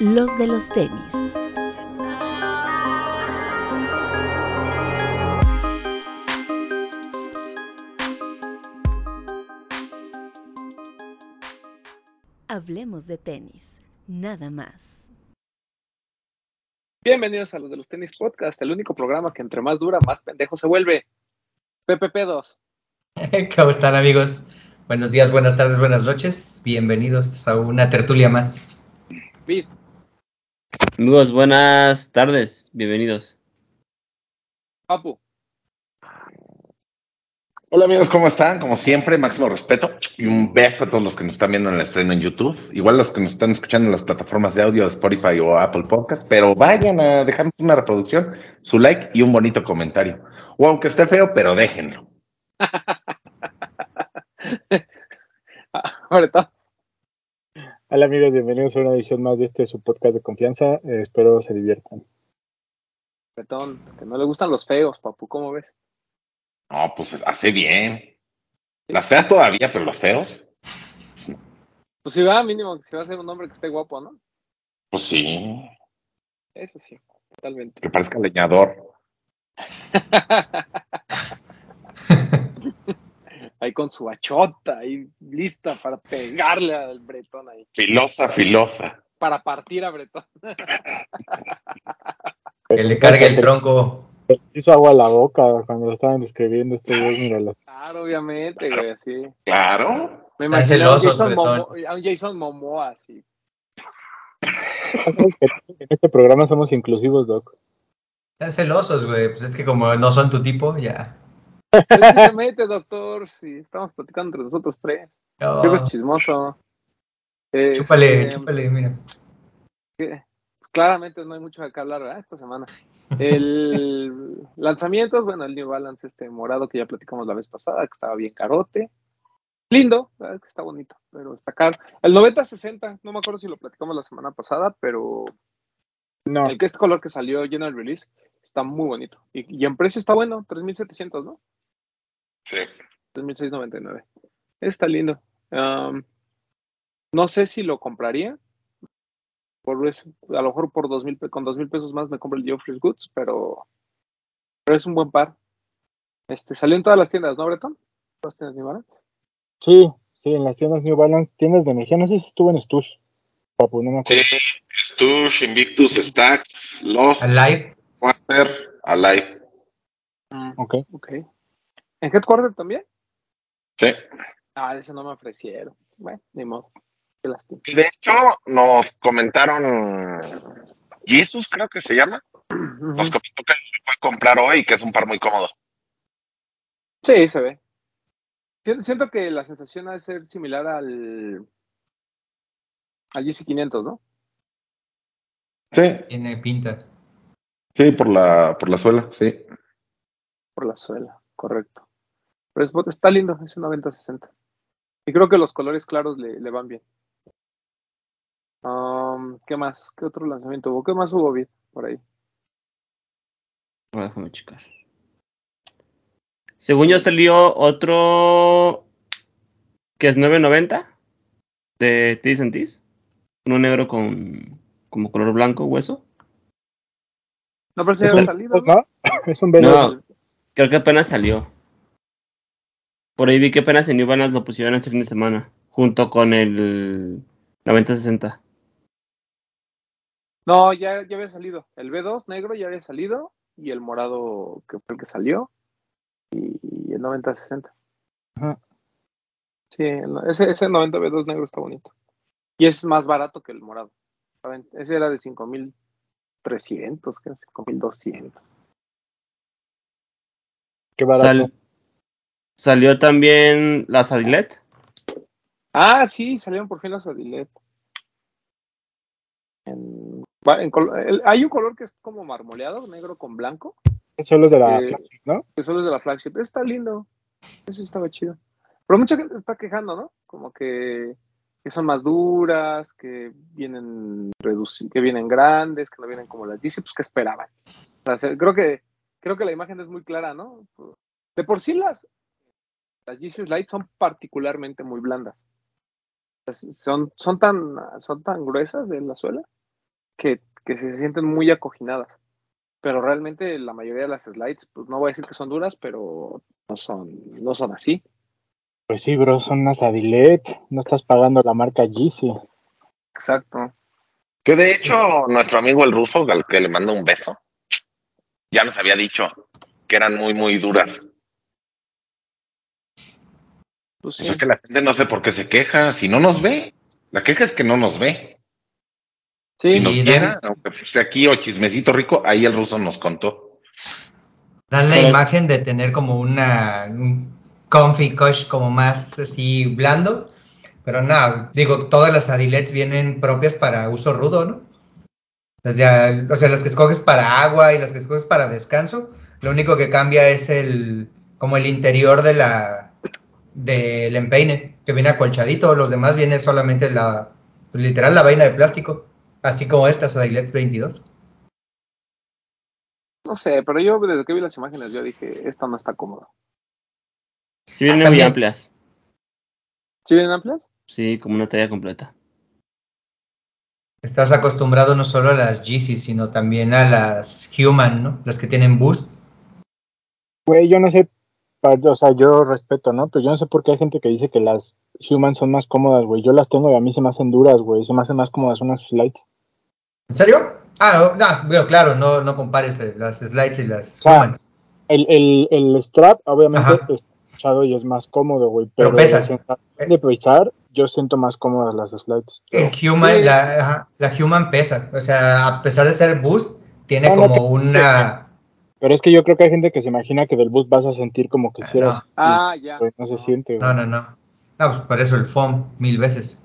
los de los tenis. Hablemos de tenis, nada más. Bienvenidos a los de los tenis podcast, el único programa que entre más dura, más pendejo se vuelve. PPP2. ¿Cómo están amigos? Buenos días, buenas tardes, buenas noches. Bienvenidos a una tertulia más. Vid. Amigos, buenas tardes, bienvenidos. Papu. Hola amigos, ¿cómo están? Como siempre, máximo respeto y un beso a todos los que nos están viendo en el estreno en YouTube, igual los que nos están escuchando en las plataformas de audio Spotify o Apple Podcast, pero vayan a dejarnos una reproducción, su like y un bonito comentario. O aunque esté feo, pero déjenlo. Ahorita. Hola amigos, bienvenidos a una edición más de este su podcast de confianza. Eh, espero se diviertan. Betón, que no le gustan los feos, papu, ¿cómo ves? No, pues hace bien. Las feas todavía, pero los feos, Pues si va, mínimo, si va a ser un hombre que esté guapo, ¿no? pues sí, Eso sí, totalmente. que parezca leñador. Ahí con su achota, ahí lista para pegarle al Bretón ahí, Filosa, filosa. para partir a Bretón. Que le cargue el tronco. Hizo agua a la boca cuando lo estaban describiendo estos dos, míralos. Claro, obviamente, güey, así. Claro. Me Están imagino a un celosos, Jason, Bretón. Momo- a un Jason Momoa, así. En este programa somos inclusivos, Doc. Están celosos, güey. Pues es que como no son tu tipo, ya. ¿Qué se mete, doctor? Si estamos platicando entre nosotros tres. No, Qué chismoso. chúpale, Este, chúpale, mira. que- claramente no hay mucho de qué hablar ¿verdad? esta semana. El lanzamiento, bueno, el New Balance este morado que ya platicamos la vez pasada, que estaba bien carote. Lindo, verdad es que está bonito, pero está caro. El 90-60, no me acuerdo si lo platicamos la semana pasada, pero No, el que este color que salió General Release está muy bonito. Y, y en precio está bueno, 3.700, ¿no? Sí. 3.699. Está lindo. No sé si lo compraría. Por eso, a lo mejor por dos mil, con dos mil pesos más me compro el Geoffrey's Goods, pero, pero es un buen par. Este, salió en todas las tiendas, ¿no, Breton? Todas las tiendas New Balance. sí, sí, en las tiendas New Balance, tiendas de energía, no sé si estuvo en Stush. Papu, no me acuerdo. Sí, Stush, Invictus, Stacks, Lost, Alive. Water, Alive. Ok. Ok. ¿En Headquarter también? Sí. Ah, ese no me ofrecieron. Bueno, ni modo. Qué lástima. De hecho, nos comentaron Jesus, creo que se llama. Nos comentó que lo puede comprar hoy y que es un par muy cómodo. Sí, se ve. Siento, siento que la sensación ha de ser similar al al GC500, ¿no? Sí, Tiene pinta. sí, por la, por la suela, sí. Por la suela, correcto. Pero es- está lindo, es un 90-60. Y creo que los colores claros le, le van bien. Um, ¿Qué más? ¿Qué otro lanzamiento hubo? ¿Qué más hubo bien por ahí? Déjame checar. Según yo salió otro que es 990 de Tis and Tis. Uno negro con como color blanco, hueso. No, pero si Es un, salido. ¿no? ¿no? Es un verde. No, creo que apenas salió. Por ahí vi que apenas en New Balance lo pusieron este fin de semana, junto con el 9060. No, ya, ya había salido. El B2 negro ya había salido y el morado que fue el que salió y, y el 90-60. Ajá. Sí, el- ese, ese 90 B2 negro está bonito. Y es más barato que el morado. ¿saben? Ese era de 5300, creo, 5200. Qué barato. Sal- salió también la Sadilet. Ah, sí, salieron por fin las Adilet. En, va- en col- el- hay un color que es como marmoleado, negro con blanco, Son los de la Eh, flagship, ¿no? que son los de la flagship. Está lindo. Eso estaba chido. Pero mucha gente está quejando, ¿no? Como que, que son más duras, que vienen reduci- que vienen grandes, que no vienen como las GC, pues que esperaban. O sea, se- creo que creo que la imagen es muy clara, ¿no? De por sí las las GC Lite son particularmente muy blandas. Son, son tan son tan gruesas de la suela que, que se sienten muy acoginadas. Pero realmente la mayoría de las slides, pues no voy a decir que son duras, pero no son, no son así. Pues sí, bro, son unas Adilet. No estás pagando la marca Yeezy. Exacto. Que de hecho, nuestro amigo el ruso, al que le mando un beso, ya nos había dicho que eran muy, muy duras. Pues sí. O sea que la gente no sé por qué se queja, si no nos ve. La queja es que no nos ve. Sí, Si nos Sí, viera, aunque fuese aquí o chismecito rico, ahí el ruso nos contó. Dan la Pero- imagen de tener como una un comfy cush como más así blando, pero nada, digo, todas las adilets vienen propias para uso rudo, ¿no? Desde, al- o sea, las que escoges para agua y las que escoges para descanso, lo único que cambia es el como el interior de la del empeine, que viene acolchadito, los demás viene solamente la pues, literal la vaina de plástico, así como estas adilets 22. no sé, pero yo desde que vi las imágenes yo dije, esto no está cómodo. Sí, vienen Ah, muy amplias. ¿Sí vienen amplias? Sí, como una talla completa. Estás acostumbrado no solo a las Yeezy, sino también a las Human, ¿no? Las que tienen boost. Güey, yo no sé, o sea, yo respeto, ¿no? Pero yo no sé por qué hay gente que dice que las Human son más cómodas, güey. Yo las tengo y a mí se me hacen duras, güey. Se me hacen más cómodas unas slides. ¿En serio? Ah, no, no, claro, no, no compares eh, las slides y las Ah. Human. El, el, el strap, obviamente, Ajá. es escuchado y es más cómodo, güey. Pero Pero, pesa. de sensación de pesar, yo siento más cómodas las slides. El Human, Sí. la, la Human pesa. O sea, a pesar de ser boost, tiene No, como una. Pero es que yo creo que hay gente que se imagina que del bus vas a sentir como que hicieras. No. Ah, ya. Pues no se siente, güey. No, no, no. No, pues por eso el foam, mil veces.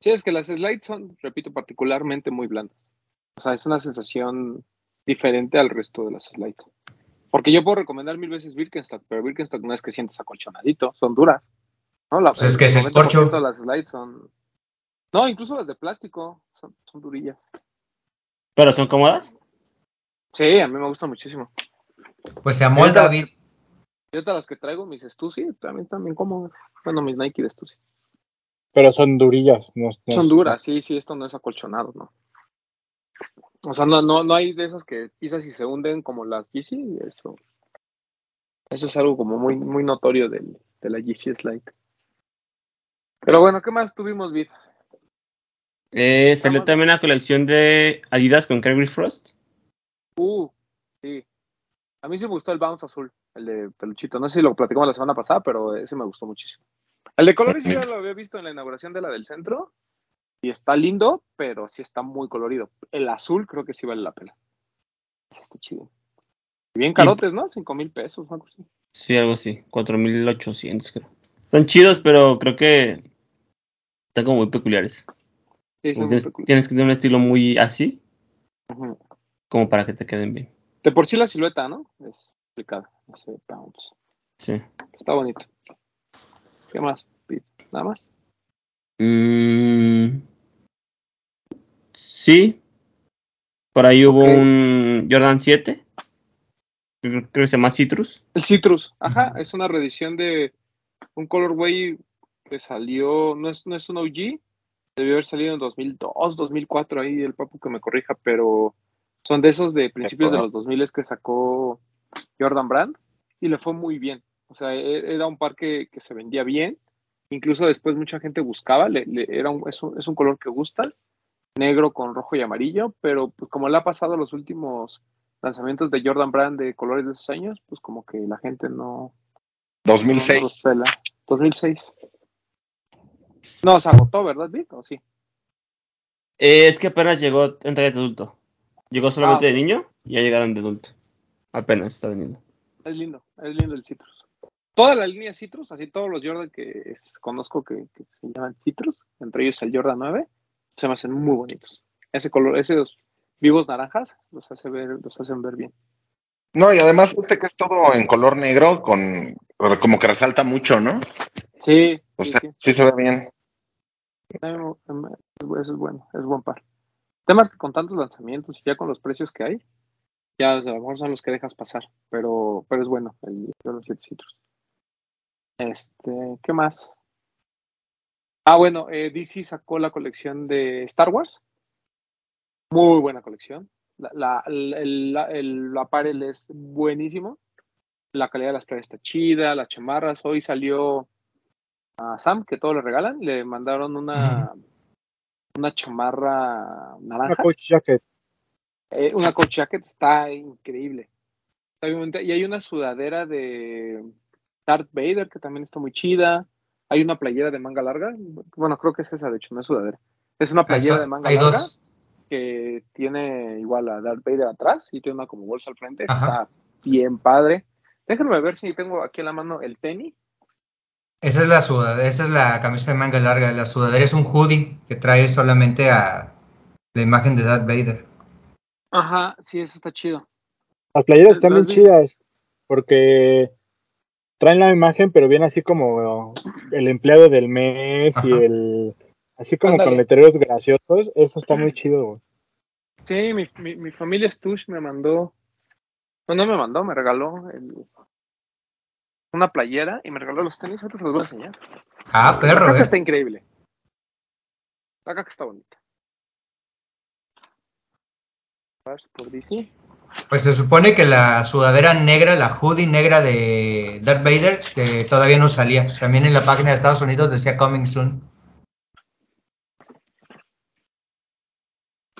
Sí, es que las slides son, repito, particularmente muy blandas. O sea, es una sensación diferente al resto de las slides. Porque yo puedo recomendar mil veces Birkenstock, pero Birkenstock no es que sientes acolchonadito, son duras. ¿no? La, Pues es que es el 90% corcho. de las slides son... No, incluso las de plástico son, son durillas. ¿Pero son cómodas? Sí, a mí me gustan muchísimo. Pues se amolda, Ahorita- David. Y ahorita las que traigo, mis Stussy, también también como... Bueno, mis Nike de Stussy. Pero son durillas. No, no- Son duras, sí, sí, esto no es acolchonado, ¿no? O sea, no, no, no hay de esas que pisas y se hunden como las Yeezy, eso. Eso es algo como muy, muy notorio del, de la Yeezy Slide. Pero bueno, ¿qué más tuvimos, Vid? Eh, salió también una colección de Adidas con Kerry Frost. Uh, sí. A mí sí me gustó el Bounce azul, el de peluchito. No sé si lo platicamos la semana pasada, pero ese me gustó muchísimo. El de colores yo ya lo había visto en la inauguración de la del centro. Y está lindo, pero sí está muy colorido. El azul creo que sí vale la pena. Sí está chido. Y bien carotes, ¿no? Cinco mil pesos, algo así. Sí, algo así. 4800, creo. Son chidos, pero creo que están como muy peculiares. Sí, son muy Tienes, peculiares. tienes que tener un estilo muy así, Ujú. Como para que te queden bien. De por sí la silueta, ¿no? Es complicada. Ese Bounce. Sí. Está bonito. ¿Qué más? ¿Nada más? Mm, sí. Por ahí hubo un Jordan 7. Creo, creo que se llama Citrus. El Citrus, ajá, es una reedición de un colorway que salió, no es, no es un OG, debió haber salido en 2002, 2004, ahí el papu que me corrija, pero son de esos de principios de los 2000 que sacó Jordan Brand y le fue muy bien. O sea, e- era un par que, que se vendía bien, incluso después mucha gente buscaba, le- le- era un, es, un, es un color que gusta, negro con rojo y amarillo, pero pues como le ha pasado a los últimos lanzamientos de Jordan Brand de colores de esos años, pues como que la gente no, no, no 2006. los pela. 2006. No, se agotó, ¿verdad, Vic? ¿O sí? Eh, es que apenas llegó en talla de adulto. Llegó solamente Ah, de niño y ya llegaron de adulto. Apenas está vendiendo. Es lindo, es lindo el Citrus. Toda la línea Citrus, así todos los Jordan que es- conozco que, que se llaman Citrus, entre ellos el Jordan 9, se me hacen muy bonitos. Ese color, esos vivos naranjas, los hace ver, los hacen ver bien. No, y además este que es todo en color negro, con como que resalta mucho, ¿no? Sí, O sí, sea, sí. sí se ve bien. No, em, Eso es bueno, es buen par. Temas que con tantos lanzamientos y ya con los precios que hay, ya a lo mejor son los que dejas pasar, pero, pero es bueno el de los 7 Citrus. Este, ¿qué más? Ah, bueno, eh, DC sacó la colección de Star Wars. Muy buena colección. La, la, el, el, la- el apparel es buenísimo. La calidad de las playas está chida, las chamarras. Hoy salió a Sam, que todo le regalan. Le mandaron una, una chamarra Una naranja. coach jacket. Eh, una coach jacket está increíble. Y hay una sudadera de Darth Vader que también está muy chida. Hay una playera de manga larga. Bueno, creo que es esa, de hecho, no es sudadera. Es una playera Eso- de manga hay larga dos. que tiene igual a Darth Vader atrás y tiene una como bolsa al frente. Ajá. Está bien padre. Déjenme ver si tengo aquí en la mano el tenis. Esa es la sudadera, esa es la camisa de manga larga. La sudadera es un hoodie que trae solamente a la imagen de Darth Vader. Ajá, sí, eso está chido. Las playeras están bien chidas porque traen la imagen, pero viene así como el empleado del mes y el. Así como con letreros graciosos. Eso está muy chido, güey. Sí, mi, mi, mi familia Stush me mandó, no, no me mandó, me regaló el- una playera y me regaló los tenis. Ahorita se los voy a enseñar. Ah, la perro, caja eh. está increíble. La caja está bonita. Pars Por DC. Pues se supone que la sudadera negra, la hoodie negra de Darth Vader, que todavía no salía. También en la página de Estados Unidos decía Coming Soon.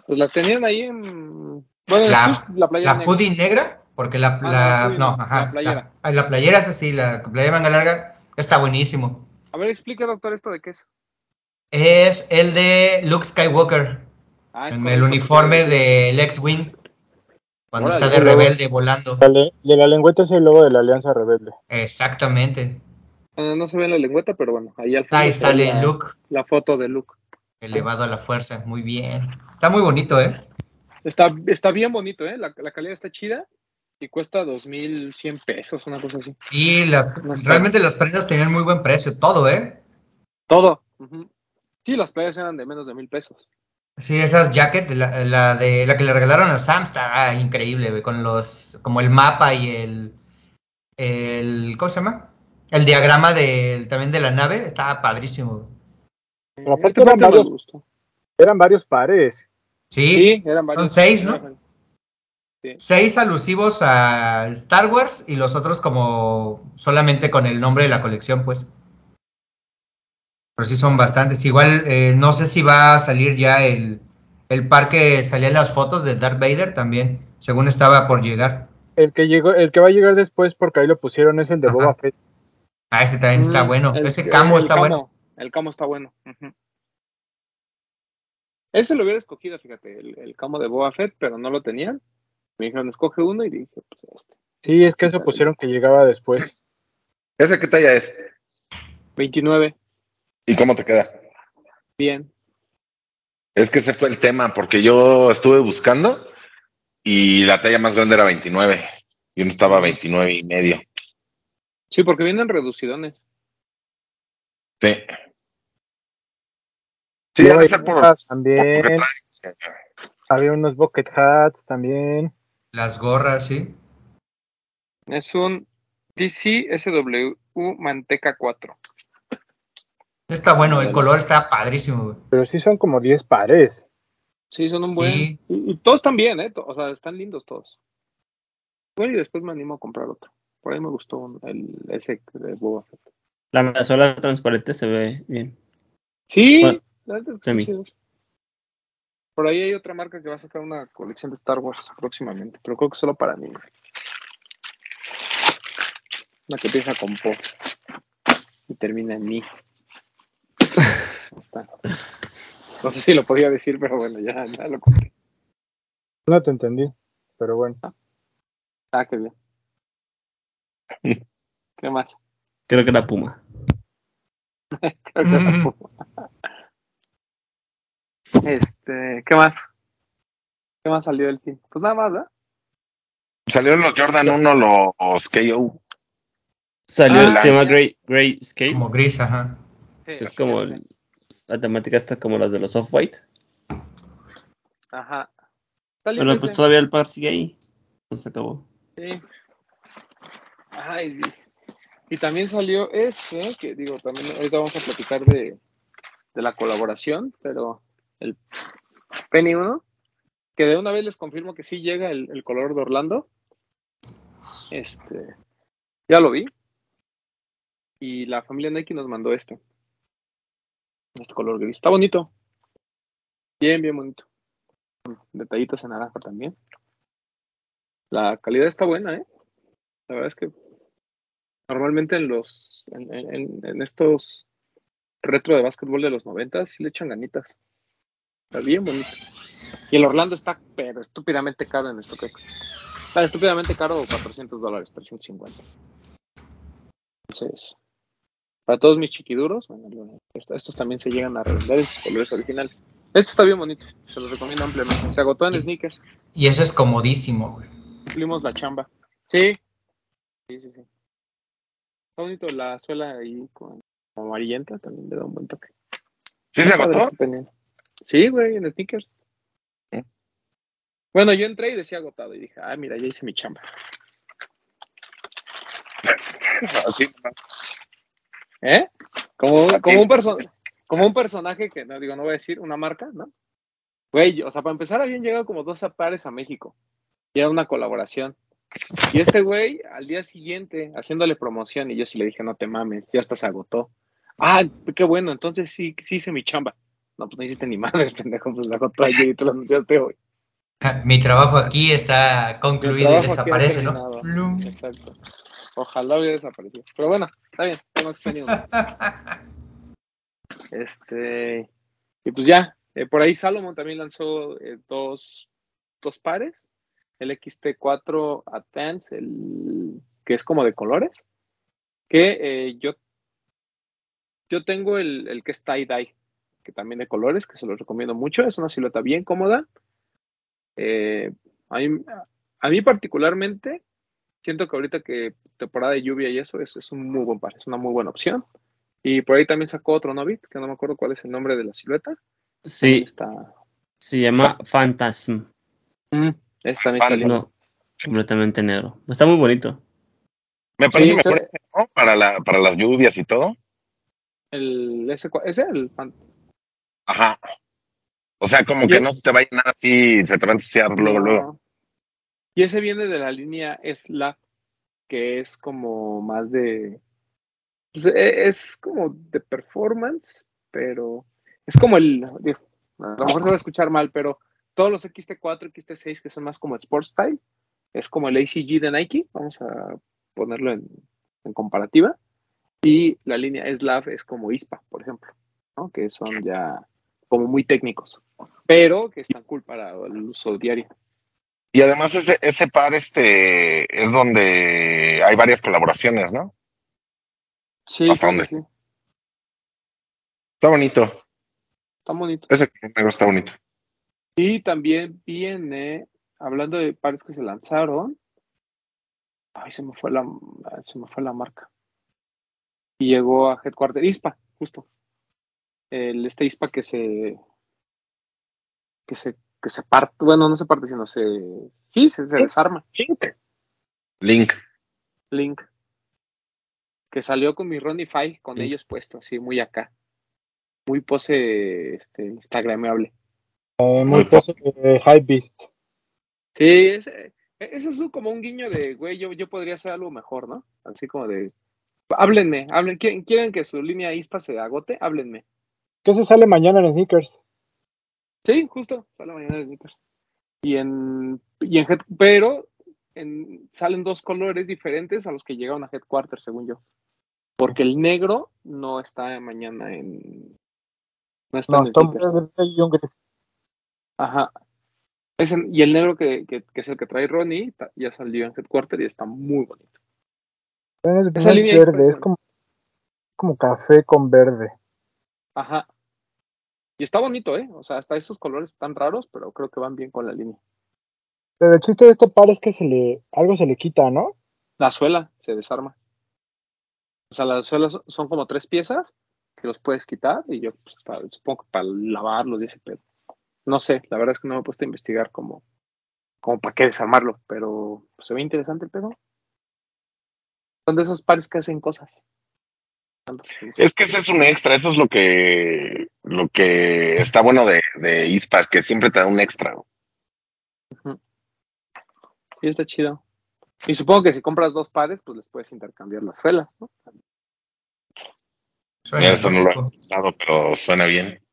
Pues la tenían ahí en. Bueno, en La, la playera la negra. hoodie negra, porque la, Ah, la- no, ajá, la playera. La, la playera es así, la playera de manga larga está buenísimo. A ver, explica, doctor, esto de qué es. Es el de Luke Skywalker, Ah, es en el uniforme del X-Wing, cuando está de rebelde volando. De la lengüeta es el logo de la Alianza Rebelde. Exactamente. Ah, no se ve en la lengüeta, pero bueno, ahí al fondo Ahí sale la, Luke, la foto de Luke. elevado a la fuerza. Muy bien. Está muy bonito, ¿eh? Está, está bien bonito, ¿eh? La, la calidad está chida y cuesta 2.100 pesos, una cosa así. Y realmente las prendas tenían muy buen precio, todo, ¿eh? Todo. Ujú. Sí, las playas eran de menos de mil pesos. Sí, esas jackets, la, la de la que le regalaron a Sam está increíble, güey, con los, como el mapa y el, el, ¿cómo se llama? El diagrama del, también de la nave, estaba padrísimo. Pero aparte Este eran varios, eran varios pares. Sí, Sí, eran varios. Son seis, ¿no? Sí. seis alusivos a Star Wars y los otros como solamente con el nombre de la colección, pues. Pero sí son bastantes. Igual, eh, no sé si va a salir ya el, el par que salía en las fotos de Darth Vader también, según estaba por llegar. El que llegó, el que va a llegar después, porque ahí lo pusieron, es el de Ajá. Boba Fett. Ah, ese también está Mm, bueno. el- ese camo está camo, bueno. El camo está bueno. Ese lo hubiera escogido, fíjate, el, el camo de Boba Fett, pero no lo tenían. Me dijeron, escoge uno y dije, pues este. Sí, es que eso pusieron que llegaba después. ¿Ese qué talla es? 29, ¿Y cómo te queda? bien. Es que ese fue el tema, porque yo estuve buscando y la talla más grande era 29 y uno estaba a 29 y medio. Sí, porque vienen reducidones. Sí. Sí, Luego ha de hay ser por, también, trae- había unos bucket hats también. Las gorras, sí. Es un DC SW Manteca 4. Está bueno, el color está padrísimo. güey. Pero sí son como 10 pares. Sí, son un buen. Sí. Y, y todos están bien, ¿eh? O sea, están lindos todos. Bueno, y después me animo a comprar otro. Por ahí me gustó un- el, ese de Boba Fett. La sola transparente se ve bien. Sí, Bueno, la neta están semi. chidos. Por ahí hay otra marca que va a sacar una colección de Star Wars próximamente, pero creo que solo para niños. Una que empieza con Po y termina en Mi. Está. No sé si lo podía decir, pero bueno, ya, ya lo conté. No te entendí, pero bueno. Ah, qué bien. ¿Qué más? Creo que era Puma. Creo que tampoco. Este, ¿qué más? ¿Qué más salió del team? Pues nada más, ¿verdad? Salieron los Jordan 1, los KO. Salió, Ah, se llama Gray Skate. Como gris, ajá. Es como el- la temática está como las de los off-white. Ajá. Pero pues todavía el par sigue ahí. No se acabó. Sí. Ay, y también salió ese, que digo, también ahorita vamos a platicar de, de la colaboración, pero el Penny 1 que de una vez les confirmo que sí llega el, el color de Orlando. Este, ya lo vi. Y la familia Nike nos mandó este. Este color gris. Está bonito. Bien, bien bonito. Detallitos en naranja también. La calidad está buena, ¿eh? La verdad es que normalmente en los en, en- en estos retro de básquetbol de los 90 sí le echan ganitas. Está bien bonito. Y el Orlando está pero estúpidamente caro en StockX. Está estúpidamente caro 400 dólares, 350. Entonces, para todos mis chiquiduros, bueno, esto- estos también se llegan a revender en sus colores originales. Este está bien bonito, se los recomiendo ampliamente. Se agotó en sneakers, Y ese es comodísimo, güey. cumplimos la chamba. Sí, sí, sí, sí. Está bonito la suela ahí con como amarillenta, también le da un buen toque. ¿Sí se agotó? Sí, güey, en sneakers. ¿Eh? Bueno, yo entré y decía agotado y dije, ah, mira, ya hice mi chamba. Así, ¿Eh? Como, Así como, un perso- como un personaje que, no digo, no voy a decir, una marca, ¿no? Güey, o sea, para empezar habían llegado como dos pares a México. Y era una colaboración. Y este güey, al día siguiente, haciéndole promoción, y yo sí le dije, no te mames, ya hasta se agotó. Ah, qué bueno, entonces sí, sí hice mi chamba. No, pues no hiciste ni madres, pendejo, pues agotó ayer y tú lo anunciaste hoy. Mi trabajo aquí está concluido y desaparece, ¿no? Flum. Exacto. Ojalá hubiera desaparecido. Pero bueno, está bien, tengo experiencia. Este, y pues ya, eh, por ahí Salomon también lanzó eh, dos, dos pares, el XT4 Advance, el que es como de colores, que eh, yo, yo tengo el, el que es tie-dye, que también de colores, que se los recomiendo mucho, es una silueta bien cómoda. Eh, a, mí, a mí particularmente, siento que ahorita que temporada de lluvia y eso es, es un muy buen par, es una muy buena opción. Y por ahí también sacó otro Novit, que no me acuerdo cuál es el nombre de la silueta. Sí, Está, se llama Phantasm. Mm, ese también está lindo. Completamente negro. Está muy bonito. Me parece Sí, mejor ese, ¿no? para, la, para las lluvias y todo. El, ese, ese, el Ajá. O sea, como Y que el- no se te vaya nada así, se te va a ensuciar luego, no. luego. Y ese viene de la línea Slab, que es como más de. pues, e- es como de performance, pero es como el. digo, a lo mejor se va a escuchar mal, pero todos los XT4, XT6 que son más como Sport Style, es como el ACG de Nike, vamos a ponerlo en, en comparativa. Y la línea Slab es como ISPA, por ejemplo, ¿no? que son ya como muy técnicos, pero que están cool para el uso diario. Y además ese, ese par este es donde hay varias colaboraciones, ¿no? Sí, ¿Hasta sí, dónde? sí. Está bonito. Está bonito. Ese negro está bonito. Y también viene, hablando de pares que se lanzaron, ay, se me fue la, se me fue la marca. Y llegó a Headquarter ISPA, justo. El este ISPA que se, que se, que se parte, bueno, no se parte, sino se, sí, se, se desarma. Link. Link. Que salió con mi Ronnie Five, con Sí. ellos puesto, así muy acá. Muy pose, este, instagramable. Eh, muy Muy pose de Hypebeast. Sí, ese, ese es como un guiño de, güey, yo, yo podría hacer algo mejor, ¿no? Así como de, háblenme, hablen, ¿quieren, quieren que su línea ISPA se agote? Háblenme. ¿Qué se sale mañana en Sneakers? Sí, justo, sale mañana de sneakers. Y en, y en pero en, salen dos colores diferentes a los que llegaron a Headquarter, según yo. Porque el negro no está mañana en, no está No, en está un sneakers. verde y un gris. Ajá. Es en- y el negro que, que, que es el que trae Ronnie ya salió en Headquarter y está muy bonito. Es, Esa es línea es verde, es buena. como, como café con verde. Ajá. Y está bonito, ¿eh? O sea, hasta esos colores están raros, pero creo que van bien con la línea. Pero el chiste de este par es que se le, algo se le quita, ¿no? La suela se desarma. O sea, las suelas son- como tres piezas que los puedes quitar y yo pues, para- supongo que para lavarlos y ese pedo. No sé, la verdad es que no me he puesto a investigar como, como para qué desarmarlo, pero pues, se ve interesante el pedo. Son de esos pares que hacen cosas. Es que ese es un extra, eso es lo que lo que está bueno de, de ISPAS, que siempre te da un extra. Y está chido. Y supongo que si compras dos pares, pues les puedes intercambiar las suelas, ¿no? Suena Eso no lo he pensado, pero suena bien.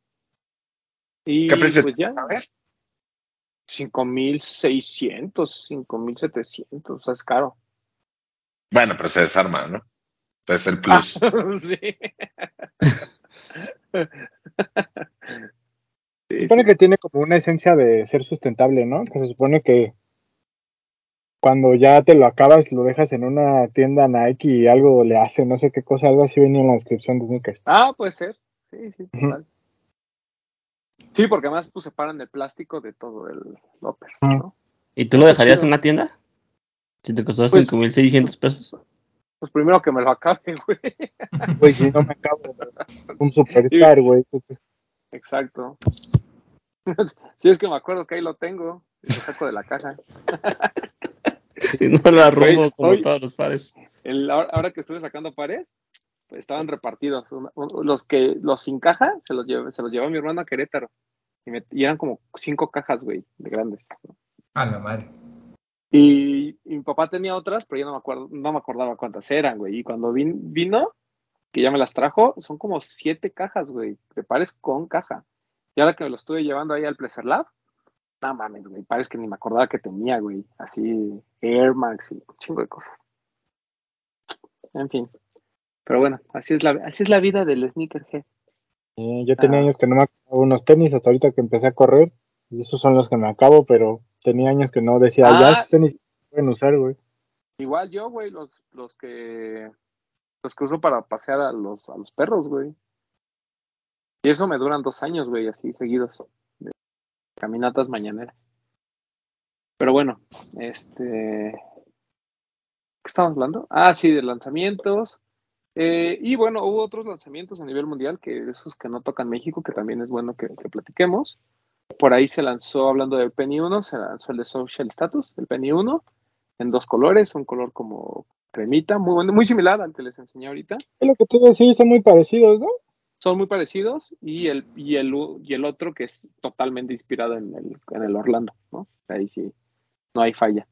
Y ¿Qué precio pues ya, sabes? 5600, 5700, o sea, es caro. Bueno, pero se desarma, ¿no? Es el plus. sí. Se supone que tiene como una esencia de ser sustentable, ¿no? Que se supone que cuando ya te lo acabas, lo dejas en una tienda Nike y algo le hace, no sé qué cosa, algo así venía en la descripción de sneakers. Ah, puede ser. Sí, sí, total. Sí, porque además pues separan el plástico de todo el Ujú. ¿no? ¿Y tú lo dejarías chido. en una tienda? Si te costó Pues- 5.600 pesos. Pues primero que me lo acabe, güey. Güey, si no me acabo, un superstar, güey. Exacto. Sí, es que me acuerdo que ahí lo tengo. Y lo saco de la caja. Si no lo arrumo Güey, como soy- todos los pares. El, ahora que estuve sacando pares, pues estaban repartidos. Los que los sin caja se los llevé, se los llevó mi hermano a Querétaro. Y, me, y eran como cinco cajas, güey, de grandes. A la madre. Y, y mi papá tenía otras, pero yo no me acuerdo, no me acordaba cuántas eran, güey. Y cuando vin- vino, que ya me las trajo, son como siete cajas, güey, de pares con caja. Y ahora que me lo estuve llevando ahí al Pleasure Lab, no mames, güey, pares que ni me acordaba que tenía, güey. Así, Air Max y un chingo de cosas. En fin. Pero bueno, así es la, así es la vida del sneakerhead. Eh, yo tenía Ah. años que no me acababa unos tenis, hasta ahorita que empecé a correr. Y esos son los que me acabo, pero tenía años que no decía, Ah. ya tenis pueden usar, güey. Igual yo, güey, los, los que los que uso para pasear a los, a los perros, güey. Y eso me duran dos años, güey, así seguidos. De caminatas mañaneras. Pero bueno, este. ¿Qué estamos hablando? Ah, sí, de lanzamientos. Eh, y bueno, hubo otros lanzamientos a nivel mundial, que esos que no tocan México, que también es bueno que, que platiquemos. Por ahí se lanzó, hablando del Penny 1, se lanzó el de Social Status, el Penny 1, en dos colores, un color como cremita, muy bueno, muy similar al que les enseñé ahorita. Es lo que te iba a decir, son muy parecidos, ¿no? Son muy parecidos y el, y el, y el otro que es totalmente inspirado en el, en el Orlando, ¿no? Ahí sí, no hay falla.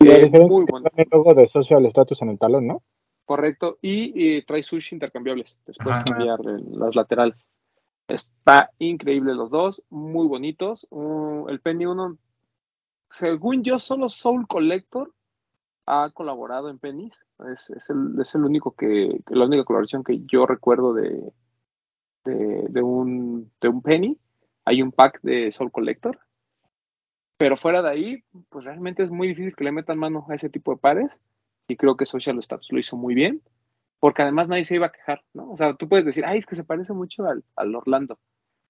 Y la Eh, diferencia muy bueno, tiene el logo de social status en el talón, ¿no? correcto. Y, trae sushi intercambiables, después Ajá. cambiar las laterales. Está increíble los dos, muy bonitos. Uh, el Penny 1, según yo, solo Soul Collector ha colaborado en Pennies. Es, el, es el único que, la única colaboración que yo recuerdo de, de, un, de un Penny. Hay un pack de Soul Collector. Pero fuera de ahí, pues realmente es muy difícil que le metan mano a ese tipo de pares. Y creo que Social Status lo hizo muy bien. Porque además nadie se iba a quejar, ¿no? O sea, tú puedes decir, ay, es que se parece mucho al, Orlando.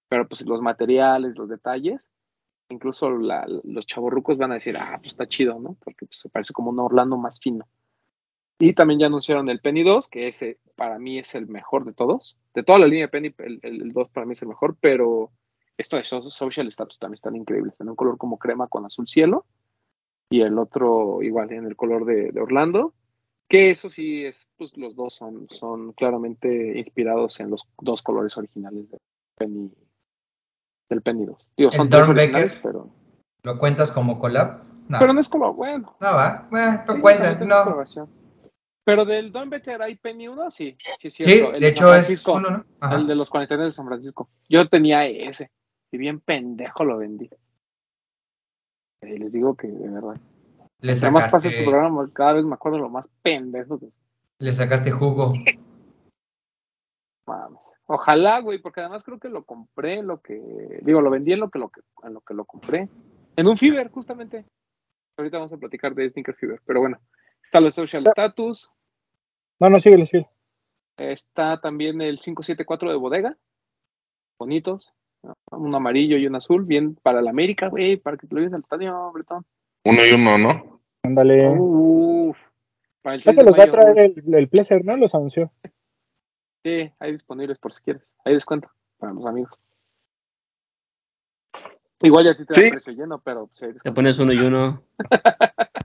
Pero pues los materiales, los detalles, incluso los chavorrucos van a decir, ah, pues está chido, ¿no? Porque pues, se parece como un Orlando más fino. Y también ya anunciaron el Penny 2, que ese para mí es el mejor de todos. De toda la línea de Penny, el, el, el 2 para mí es el mejor, pero esto de so- Social Status también están increíbles. En un color como crema con azul cielo. Y el otro igual en el color de Orlando. Que eso sí es, pues los dos son, son claramente inspirados en los dos colores originales del Penny, del Penny 2. Digo, son Dornbecker. originales, pero, ¿Lo cuentas como collab? No. pero no es color, bueno. No va. Bueno, pues Sí, cuenta. No. Pero del Don Becker hay Penny 1, sí, sí, es Sí, cierto. El de hecho es Francisco, uno, ¿no? Ajá. El de los 49 de San Francisco. Yo tenía ese. Y bien pendejo lo vendí. Y les digo que de verdad. Le Además pasa este sacaste, programa, cada vez me acuerdo lo más pendejo que le sacaste jugo. mames. Ojalá, güey, porque además creo que lo compré en lo que. Digo, lo vendí en lo que lo, que, en lo, que lo compré. En un Fever, justamente. Ahorita vamos a platicar de Sneaker Fever. Pero bueno, está el Social Status. No, no, síguele, síguele. Está también el 574 de bodega. Bonitos. ¿no? Un amarillo y un azul. Bien para la América, güey. Para que te lo lleves al estadio, Bretón. Uno y uno, ¿no? Ándale. Uf. Para el ya 6 se de los va a traer el, el Pleasure, ¿no? Los anunció. Sí, hay disponibles por si quieres. Hay descuento para los amigos. Igual ya a ti te da Sí. precio lleno, pero pues, hay Te pones uno y uno.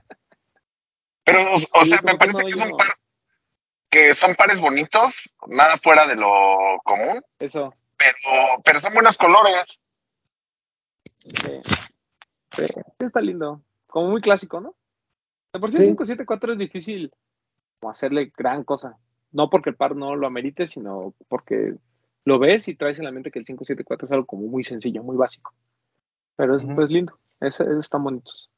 Pero, o, o Sí, sea, me parece que es un par que son pares bonitos, nada fuera de lo común, Eso. pero, pero son buenos colores. Sí, sí está lindo. Como muy clásico, ¿no? De por sí, Sí. el 574 es difícil como hacerle gran cosa. No porque el par no lo amerite, sino porque lo ves y traes en la mente que el 574 es algo como muy sencillo, muy básico. Pero es pues lindo. Ese- Esos están bonitos.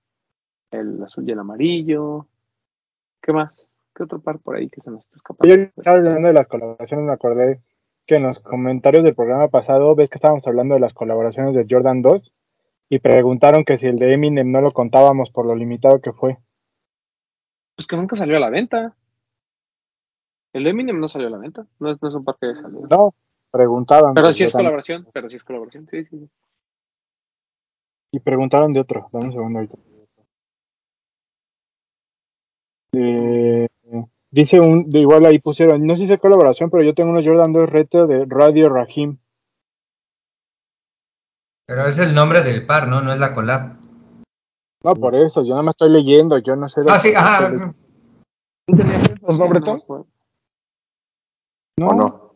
El azul y el amarillo. ¿Qué más? ¿Qué otro par por ahí que se nos está escapando? Yo estaba hablando de las colaboraciones, me acordé que en los comentarios del programa pasado ves que estábamos hablando de las colaboraciones de Jordan 2 y preguntaron que si el de Eminem no lo contábamos por lo limitado que fue. Pues que nunca salió a la venta. El Eminem no salió a la venta. No es, no es un par que haya salido. No, preguntaban. Pero pues, sí es colaboración. Pero sí es colaboración. Sí, sí, sí. Y preguntaron de otro. Dame un segundo ahorita. Eh, dice un, de igual ahí pusieron, no sé si es colaboración, pero yo tengo unos Jordan 2 reto de Radio Rahim. Pero es el nombre del par, ¿no? No es la collab. No, por eso, yo nada más estoy leyendo, yo no sé de Ah, sí, ajá. ¿Los no, ¿O no?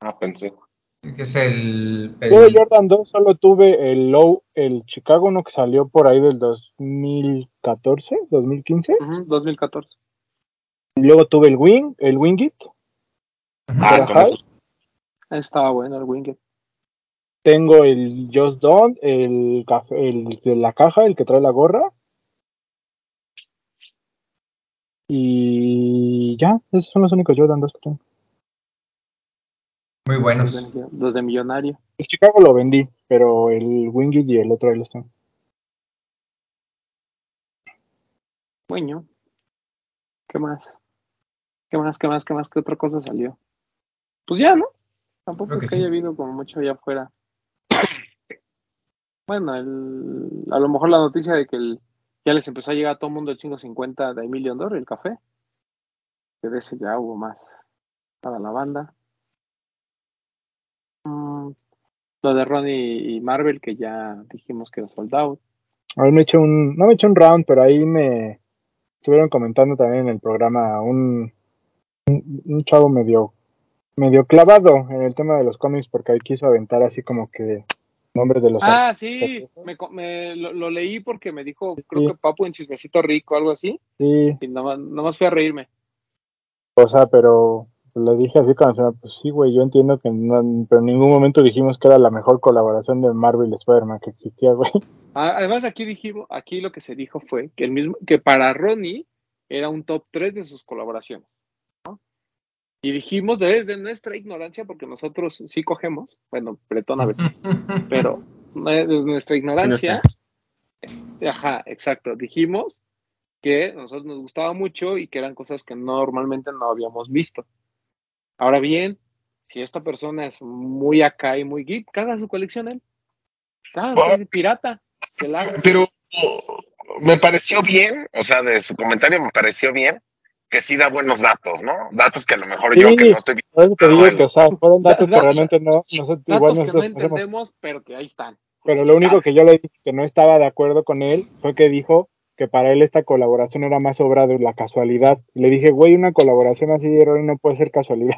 Ah, pensé. Que es el. el- Yo de Jordan 2 solo tuve el Low, el Chicago, uno que salió por ahí del 2014, 2015. Ujú, 2014. Y luego tuve el Wing, el Wingit. Ah. Estaba bueno el Winged. Tengo el Just Don, el, café, el de la caja, el que trae la gorra. Y ya, esos son los únicos Jordan 2 que tengo. Muy Los buenos. de, los de Millonario. El Chicago lo vendí, pero el Wingit y el otro ahí los tengo. Bueno. ¿Qué más? ¿Qué más? ¿Qué más? ¿Qué más? ¿Qué otra cosa salió? Pues ya, ¿no? Tampoco Creo es que que sí. haya habido como mucho allá afuera. Bueno, el, a lo mejor la noticia de que el, ya les empezó a llegar a todo el mundo el 550 de Emilio Dor, el café. Que de ese ya hubo más para la banda. Mm, lo de Ronnie y Marvel, que ya dijimos que era sold out. A mí me eché un, no me eché un round, pero ahí me estuvieron comentando también en el programa un, un, un chavo medio, medio clavado en el tema de los cómics porque ahí quiso aventar así como que nombres de los Ah, sí, me, me- lo, lo leí porque me dijo, creo Sí. que Papu en Chismecito Rico, algo así, Sí, y nomás, nomás fui a reírme. o sea, pero le dije así como, pues sí, güey, yo entiendo que no, pero en ningún momento dijimos que era la mejor colaboración de Marvel y Spider-Man que existía, güey. Además, aquí dijimos, aquí lo que se dijo fue que el mismo, que para Ronnie era un top 3 de sus colaboraciones. Y dijimos desde nuestra ignorancia, porque nosotros sí cogemos, bueno, Bretón a veces, pero eh, desde nuestra ignorancia, ajá, exacto, dijimos que a nosotros nos gustaba mucho y que eran cosas que normalmente no habíamos visto. Ahora bien, si esta persona es muy acá y muy geek, haga su colección él. Pues, pirata, que la haga. Pero me pareció bien, o sea, de su comentario me pareció bien que sí da buenos datos, ¿no? Datos que a lo mejor yo que no estoy viendo. Te digo bueno. que, o sea, fueron datos Da- que realmente no, igual Datos que no nosotros conocemos. entendemos, pero que ahí están. Pero lo único que yo le dije que no estaba de acuerdo con él fue que dijo que para él esta colaboración era más obra de la casualidad. Y le dije, güey, una colaboración así de héroe no puede ser casualidad.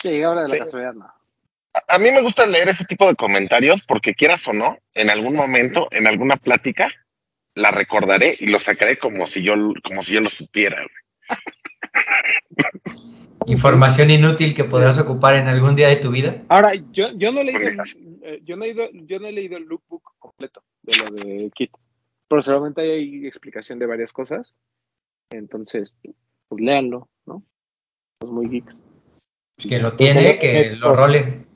Sí, ahora de la Sí. casualidad no. A- A mí me gusta leer ese tipo de comentarios porque quieras o no, en algún momento, en alguna plática, la recordaré y lo sacaré como si yo, como si yo lo supiera. Información inútil que podrás ocupar en algún día de tu vida. Ahora, yo, yo no he leído, eh, yo no he ido, yo no he leído el lookbook completo de lo de Kit, pero seguramente hay explicación de varias cosas. Entonces, pues léanlo, ¿no? Pues muy geek. Que lo tiene, que lo role.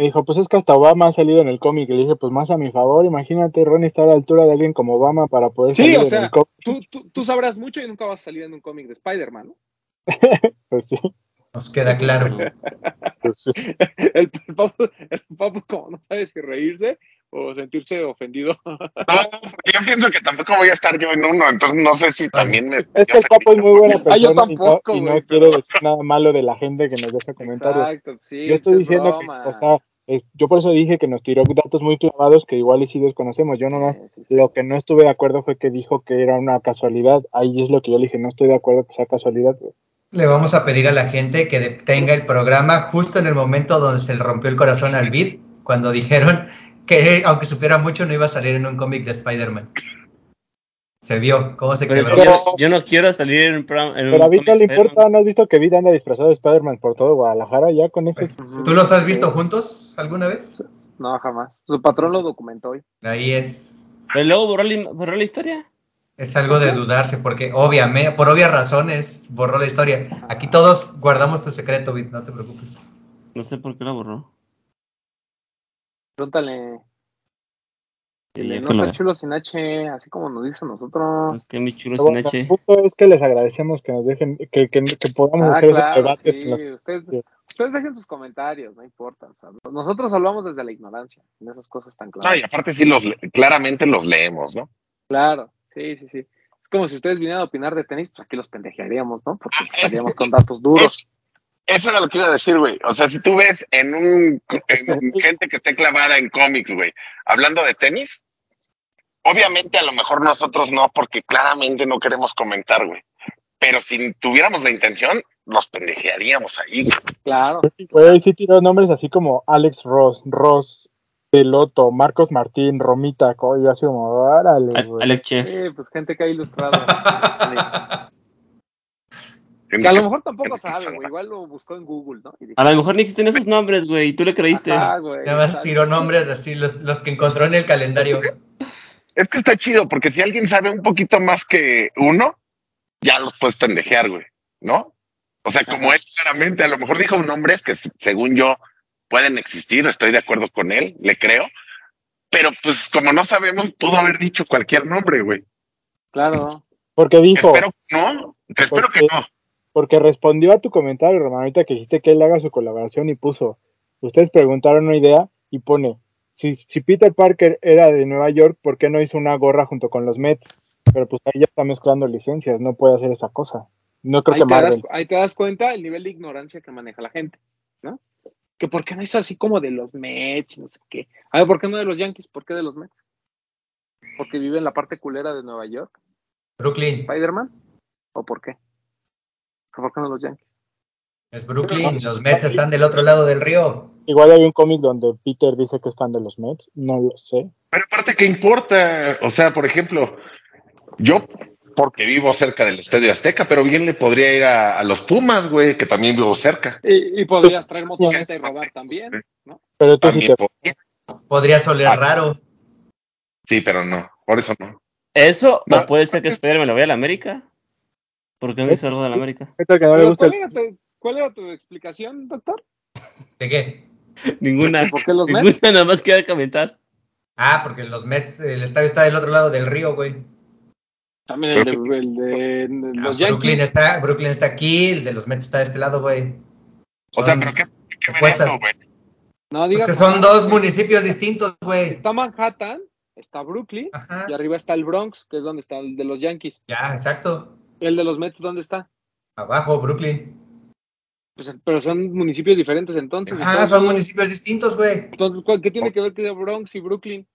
Me dijo, pues es que hasta Obama ha salido en el cómic. Y le dije, pues más a mi favor, imagínate, Ronnie está a la altura de alguien como Obama para poder Sí, salir o en sea, el cómic. Tú, tú, tú sabrás mucho y nunca vas a salir en un cómic de Spider-Man, ¿no? Pues sí, Nos queda claro. pues sí. El, el, papu, el papu como no sabe si reírse o sentirse ofendido. No, porque yo pienso que tampoco voy a estar yo en uno, entonces no sé si también me. Es que el papo es muy buena persona Ah, yo y no- tampoco, y no, pero- decir nada malo de la gente que nos deja comentarios. Exacto, sí. yo estoy pues es diciendo que, o sea, es- yo por eso dije que nos tiró datos muy clavados que igual y sí desconocemos. Yo nomás Sí, sí, sí. lo que no estuve de acuerdo fue que dijo que era una casualidad. Ahí es lo que yo le dije, no estoy de acuerdo que sea casualidad. Le vamos a pedir a la gente que detenga el programa justo en el momento donde se le rompió el corazón al Beat, cuando dijeron que aunque supiera mucho no iba a salir en un cómic de Spider-Man. Se vio cómo se quebró. que yo, yo no quiero salir en un programa. en un Pero a Vito le importa, ¿no has visto que Vito anda disfrazado de Spider-Man por todo Guadalajara? Ya con eso. ¿Tú los has visto juntos alguna vez? No, jamás. Su patrón lo documentó hoy. Ahí es. Pero luego borró la, borró la historia. Es algo de dudarse, porque obviamente, por obvias razones, borró la historia. Aquí todos guardamos tu secreto, Vit, no te preocupes. No sé por qué la borró. Pregúntale. Y no ve. chulo sin H, así como nos dice a nosotros. Es que mi chulo Pero sin bueno, H. El punto es que les agradecemos que nos dejen, que, que, que podamos Ah, hacer esos claro, debates sí. con los- Ustedes, Sí. ustedes dejen sus comentarios, no importa. o sea, nosotros hablamos desde la ignorancia, en esas cosas tan No, claras. y aparte sí los claramente los leemos, ¿no? Claro, sí, sí, sí. Es como si ustedes vinieran a opinar de tenis, pues aquí los pendejearíamos, ¿no? Porque Ah, estaríamos con datos duros. Es- eso era lo que iba a decir, güey. O sea, si tú ves en un en gente que esté clavada en cómics, güey, hablando de tenis, obviamente a lo mejor nosotros no, porque claramente no queremos comentar, güey. Pero si tuviéramos la intención, los pendejearíamos ahí. güey. Claro. Güey, sí tiró nombres así como Alex Ross, Ross, Peloto, Marcos Martín, Romita, co- y yo así como, órale, güey. Alex Chef. Sí, pues gente que ha ilustrado. que a lo mejor tampoco sabe, güey. Igual lo buscó en Google, ¿no? Dijo, A lo mejor ni existen esos nombres, güey, y tú le creíste. "Ajá, güey, Nada más exacto". tiró nombres así, los, los que encontró en el calendario. Es que está chido, porque si alguien sabe un poquito más que uno, ya los puedes pendejear, güey, ¿no? O sea, como él claramente, a lo mejor dijo nombres que se- según yo pueden existir, estoy de acuerdo con él, le creo, pero pues como no sabemos, pudo haber dicho cualquier nombre, güey. Claro. Porque dijo, Espero que no, espero que no. Porque respondió a tu comentario, Román, ahorita que dijiste que él haga su colaboración y puso, ustedes preguntaron una idea y pone, si, si Peter Parker era de Nueva York, ¿por qué no hizo una gorra junto con los Mets? Pero pues ahí ya está mezclando licencias, no puede hacer esa cosa. No creo Ahí que te, das, ahí te das cuenta el nivel de ignorancia que maneja la gente, ¿no? Que por qué no es así como de los Mets, no sé qué. A ver, ¿por qué no de los Yankees? ¿Por qué de los Mets? Porque vive en la parte culera de Nueva York, Brooklyn, Spider-Man, ¿o por qué? ¿Por qué no los Yankees? es Brooklyn, los Mets están del otro lado del río. Igual hay un cómic donde Peter dice que es fan de los Mets, no lo sé. Pero aparte, ¿qué importa? O sea, por ejemplo, yo, porque vivo cerca del Estadio Azteca, pero bien le podría ir a, a los Pumas, güey, que también vivo cerca. Y, y podrías traer motoneta y rodar también, ¿no? Pero tú sí te... podría. Podría oler Ah. raro. Sí, pero no, por eso no. ¿Eso? No. ¿O puede ser que Spider-Man lo vaya a la América? ¿Por qué no dice algo de la América? Ahorita que no le Pero, gusta ¿cuál, el- era tu, cuál era tu explicación, doctor? ¿De qué? Ninguna. ¿Por qué los Ninguna, Mets? nada más queda comentar. Ah, porque los Mets, el estadio está del otro lado del río, güey. También el de, el de Ah, los Brooklyn Yankees. está, Brooklyn está aquí, el de los Mets está de este lado, güey. O sea, pero ¿qué, qué güey? No Pues digas que son dos municipios distintos, güey. Está Manhattan, está Brooklyn, Ajá. y arriba está el Bronx, que es donde está el de los Yankees. Ya, exacto. ¿El de los Mets dónde está? Abajo, Brooklyn. Pues, pero son municipios diferentes entonces. Ajá, Entonces, son municipios distintos, güey. Entonces, ¿cuál- ¿qué tiene que ver que Bronx y Brooklyn?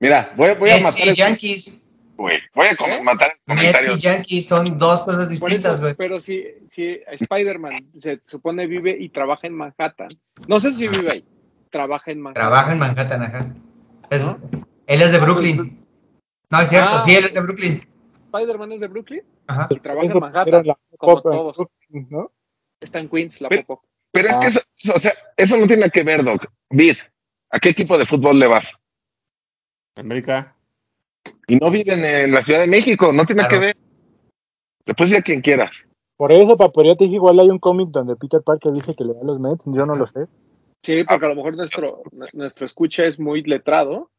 Mira, voy, a- voy a Mets matar y el, Yankees. güey. Voy a ¿Eh? matar el Mets y Yankees son dos cosas distintas, güey. pero si, si Spider-Man se supone vive y trabaja en Manhattan, no sé si vive ahí, trabaja en Manhattan. Trabaja en Manhattan, ajá. Es- ¿No? Él es de Brooklyn. No, es cierto, Ah, sí, él es de Brooklyn. Spider-Man es de Brooklyn Ajá. y trabaja Eso en Manhattan, la como todos. Brooklyn, ¿no? Está en Queens, la Pero- Popo. Pero es que Ah. eso, o sea, eso no tiene nada que ver, Doc. Vid, ¿a qué equipo de fútbol le vas? América. Y no viven en la Ciudad de México, no tiene nada Claro. que ver. Le puedes decir a quien quieras. Por eso, Papo, ya te dije, igual hay un cómic donde Peter Parker dice que le da a los Mets, yo no lo sé. Sí, porque a lo mejor nuestro, nuestro escucha es muy letrado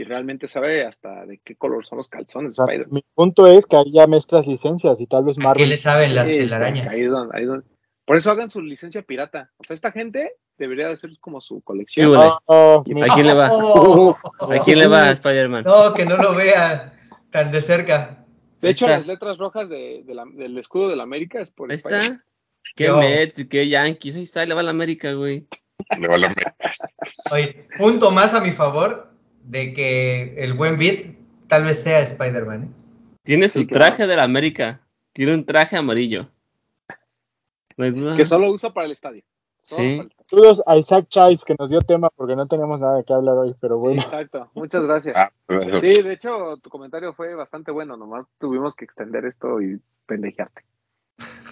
y realmente sabe hasta de qué color son los calzones O de sea, Spider-Man. mi punto es que ahí ya mezclas licencias y tal vez ¿Qué Marvel le saben las telarañas? ahí es donde- ahí es donde- Por eso hagan su licencia pirata. O sea, esta gente debería de hacer como su colección. güey. Oh, Y- mi- ¿A quién le va? Oh, ¿A quién le va Spider-Man? No, que no lo vea tan de cerca. De hecho, está. las letras rojas de, de la- del escudo de la América es por Ahí está. ¿Qué Yo. Mets? ¿Qué Yankees? Ahí está, le va a la América, güey. Le va la- Oye, punto más a mi favor de que el buen beat tal vez sea Spider-Man. ¿eh? Tiene su Sí, claro. traje de la América. Tiene un traje amarillo. No hay duda. Que solo usa para el estadio. Sí. Saludos a Isaac Chais que nos dio tema porque no tenemos nada de qué hablar hoy, pero bueno. Exacto, muchas gracias. Ah. Sí, de hecho, tu comentario fue bastante bueno, nomás tuvimos que extender esto y pendejearte.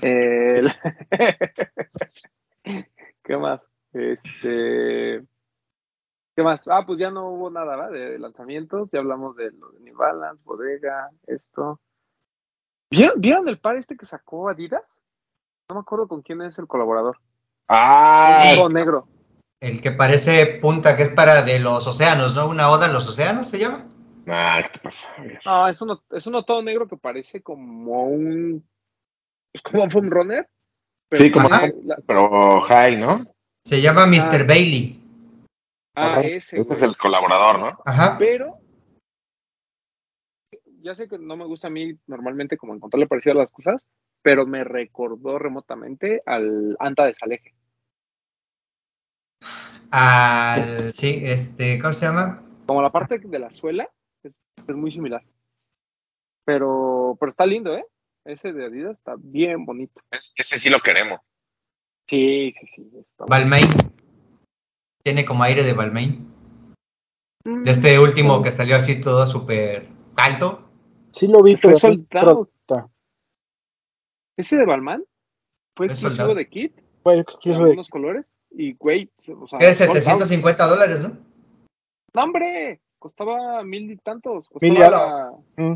El- ¿Qué más? Este... ¿Qué más? Ah, pues ya no hubo nada, ¿va? De lanzamientos, ya hablamos de lo de New Balance, Bodega, esto. ¿Vieron, ¿Vieron el par este que sacó Adidas? No me acuerdo con quién es el colaborador. Ah, Todo negro. El que parece punta, que es para de los océanos, ¿no? Una oda a los océanos se llama. nah, ¿qué te pasa? No, es uno, es uno todo negro que parece como un. Es como un foam runner. pero Sí, como la- pero high, ¿no? Se llama Mr. Ah. Bailey. Ah, Ajá. ese. Ese es el colaborador, ¿no? Ajá. Pero. Ya sé que no me gusta a mí normalmente como encontrarle parecido a las cosas, pero me recordó remotamente al Anta de Saleje. Al, sí, este, ¿cómo se llama? Como la parte de la suela es, es muy similar. Pero, pero está lindo, ¿eh? Ese de Adidas está bien bonito. Es- ese sí lo queremos. Sí, sí, sí. Balmain. Tiene como aire de Balmain. Mm, De este último que salió así todo súper alto. Sí lo vi, Fue pero fue trota. Ese de Balmain fue Es exclusivo soldado. de Kit, Fue exclusivo de- algunos colores. Y, güey, o sea, es sold out. 750 dólares, ¿no? No, hombre, costaba mil y tantos. Mil y Costaba, Mm.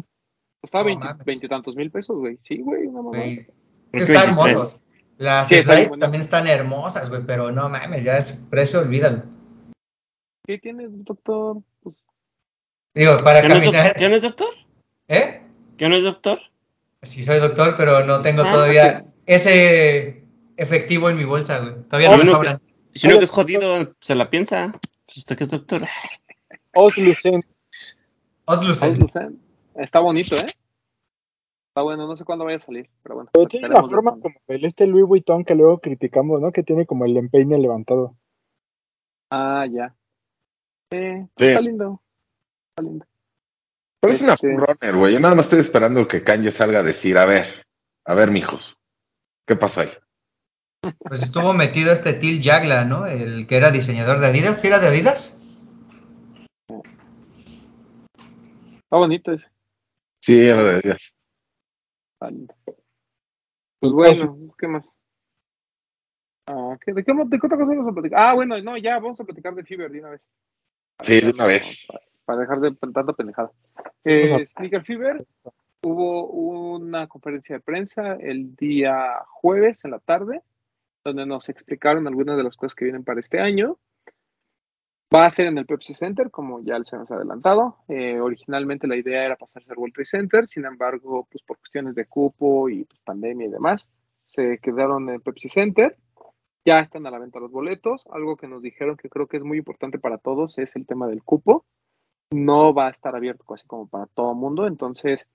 costaba No veinte- mames. veintitantos mil pesos, güey. Sí, güey, Creo que Está 23. hermoso. Las Sí, slides también están hermosas, güey, pero no mames, ya es precio, olvídalo. ¿Qué tienes, doctor? Pues, Digo, para ¿Qué no, caminar, ¿Qué no es doctor? ¿eh? ¿Qué no es doctor? Sí, soy doctor, pero no tengo Ah, todavía ese efectivo en mi bolsa, güey. Todavía no Oye, me no, sobran. Si uno que es jodido, se la piensa. Pues usted que es doctor. Oslucent. Oslucen. Oslucen. Está bonito, ¿eh? Está bueno, no sé cuándo vaya a salir, pero bueno. Pero tiene la forma como el este Louis Vuitton que luego criticamos, ¿no? Que tiene como el empeine levantado. Ah, ya. Eh, Sí. Está lindo. Está lindo. Pero es una Este- runner, güey. Yo nada más estoy esperando que Kanye salga a decir, a ver, a ver, mijos, ¿qué pasó ahí? Pues estuvo metido este Til Jagla, ¿no? El que era diseñador de Adidas. ¿Sí era de Adidas? Está bonito ese. Sí, era de Dios. Lindo. Pues bueno, ¿qué más? Ah, ¿qué- ¿de, qué, ¿De qué otra cosa vamos a platicar? Ah, bueno, no, ya vamos a platicar de Fever de una vez. Sí, de una vez. Para, para dejar de tanta pendejada. Eh, Sneaker Fever, hubo una conferencia de prensa el día jueves en la tarde, donde nos explicaron algunas de las cosas que vienen para este año. Va a ser en el Pepsi Center, como ya les hemos adelantado. Eh, originalmente la idea era pasarse al World Trade Center, sin embargo, pues por cuestiones de cupo y pues, pandemia y demás, se quedaron en el Pepsi Center. Ya están a la venta los boletos. Algo que nos dijeron que creo que es muy importante para todos es el tema del cupo. No va a estar abierto casi como para todo mundo. Entonces,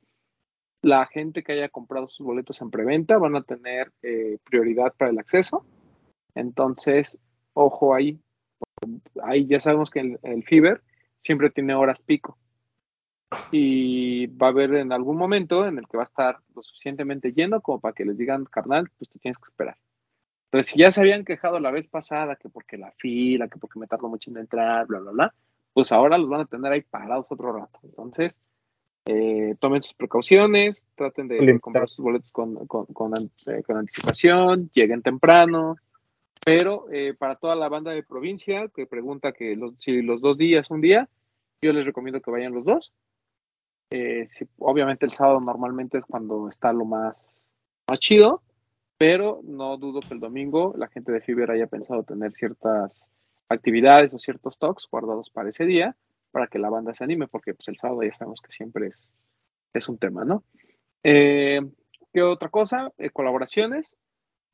la gente que haya comprado sus boletos en preventa van a tener eh, prioridad para el acceso. Entonces, ojo ahí. Ahí ya sabemos que el, el Fever siempre tiene horas pico. Y va a haber en algún momento en el que va a estar lo suficientemente lleno como para que les digan, carnal, pues te tienes que esperar. Entonces, si ya se habían quejado la vez pasada que porque la fila, que porque me tardo mucho en entrar, bla, bla, bla, pues ahora los van a tener ahí parados otro rato. Entonces, eh, tomen sus precauciones, traten de, Limitar. comprar sus boletos con, con, con an- eh, con anticipación, lleguen temprano. Pero eh, para toda la banda de provincia que pregunta que los- si los dos días, un día, yo les recomiendo que vayan los dos. Eh, si- obviamente el sábado normalmente es cuando está lo más, más chido, pero no dudo que el domingo la gente de Fiverr haya pensado tener ciertas actividades o ciertos talks guardados para ese día para que la banda se anime, porque pues el sábado ya sabemos que siempre es, es un tema, ¿no? Eh, ¿Qué otra cosa? Colaboraciones.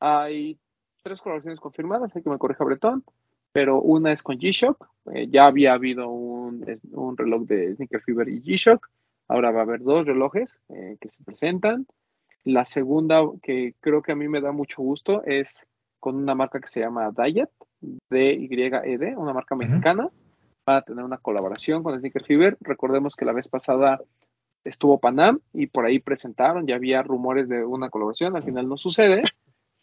Hay tres colaboraciones confirmadas, hay que me corrija Bretón, pero una es con G-Shock. Eh, ya había habido un, reloj de Sneaker Fever y G-Shock. Ahora va a haber dos relojes eh, que se presentan. La segunda, que creo que a mí me da mucho gusto, es con una marca que se llama Diet, D-Y-E-D, una marca mexicana. Van a tener una colaboración con Sneaker Fever. Recordemos que la vez pasada estuvo Panam y por ahí presentaron, ya había rumores de una colaboración, al final no sucede,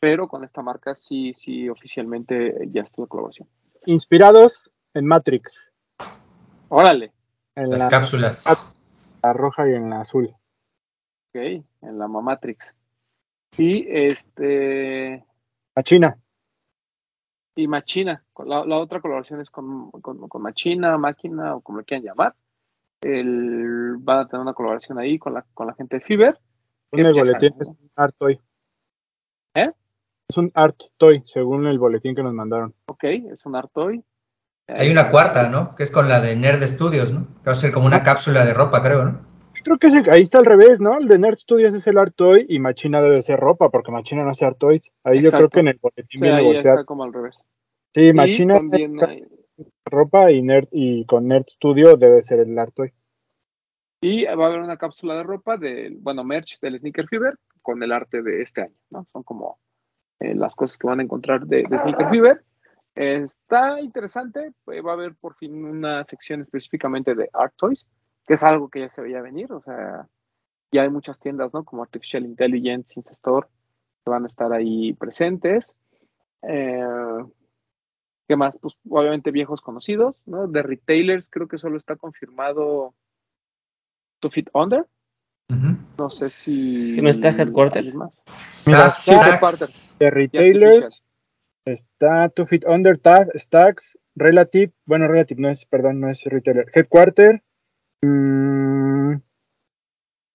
pero con esta marca sí, sí, oficialmente ya está la colaboración. Inspirados en Matrix. Órale, En Las la, cápsulas. la roja y en la azul. ok, en la Mamatrix. Y este, La China. y Machina, la, la otra colaboración es con, con, con Machina, Máquina, o como le quieran llamar. El, van a tener una colaboración ahí con la, con la gente de el ya boletín es. ¿Eh? Es un art toy, según el boletín que nos mandaron. Ok, es un Artoy. Hay una cuarta, ¿no? Que es con la de Nerd Studios, ¿no? Que va a ser como una cápsula de ropa, creo, ¿no? Creo que ahí está al revés, ¿no? El de Nerd Studios es el art toy y Machina debe ser ropa, porque Machina no hace art toys. Ahí yo creo que en el boletín Sí, viene ahí volteado. está como al revés. Sí, Machina hay- ropa y Nerd y con Nerd Studio debe ser el art toy. Y va a haber una cápsula de ropa del, bueno, merch del Sneaker Fever con el arte de este año, ¿no? Son como eh, las cosas que van a encontrar de, Sneaker Fever. Está interesante, eh, va a haber por fin una sección específicamente de Art Toys, que es algo que ya se veía venir, o sea, ya hay muchas tiendas, ¿no? Como Artificial Intelligence, Store, que van a estar ahí presentes. Eh, ¿Qué más? Pues obviamente viejos conocidos, ¿no? De retailers creo que solo está confirmado Two Feet Under. No sé si. ¿Que no está Headquarter? Mira, Stacks, sí, Stacks. Y retailers está Two Feet Under, Tag, Stacks, Relative, bueno, Relative no es, perdón, no es retailer, Headquarter, mm,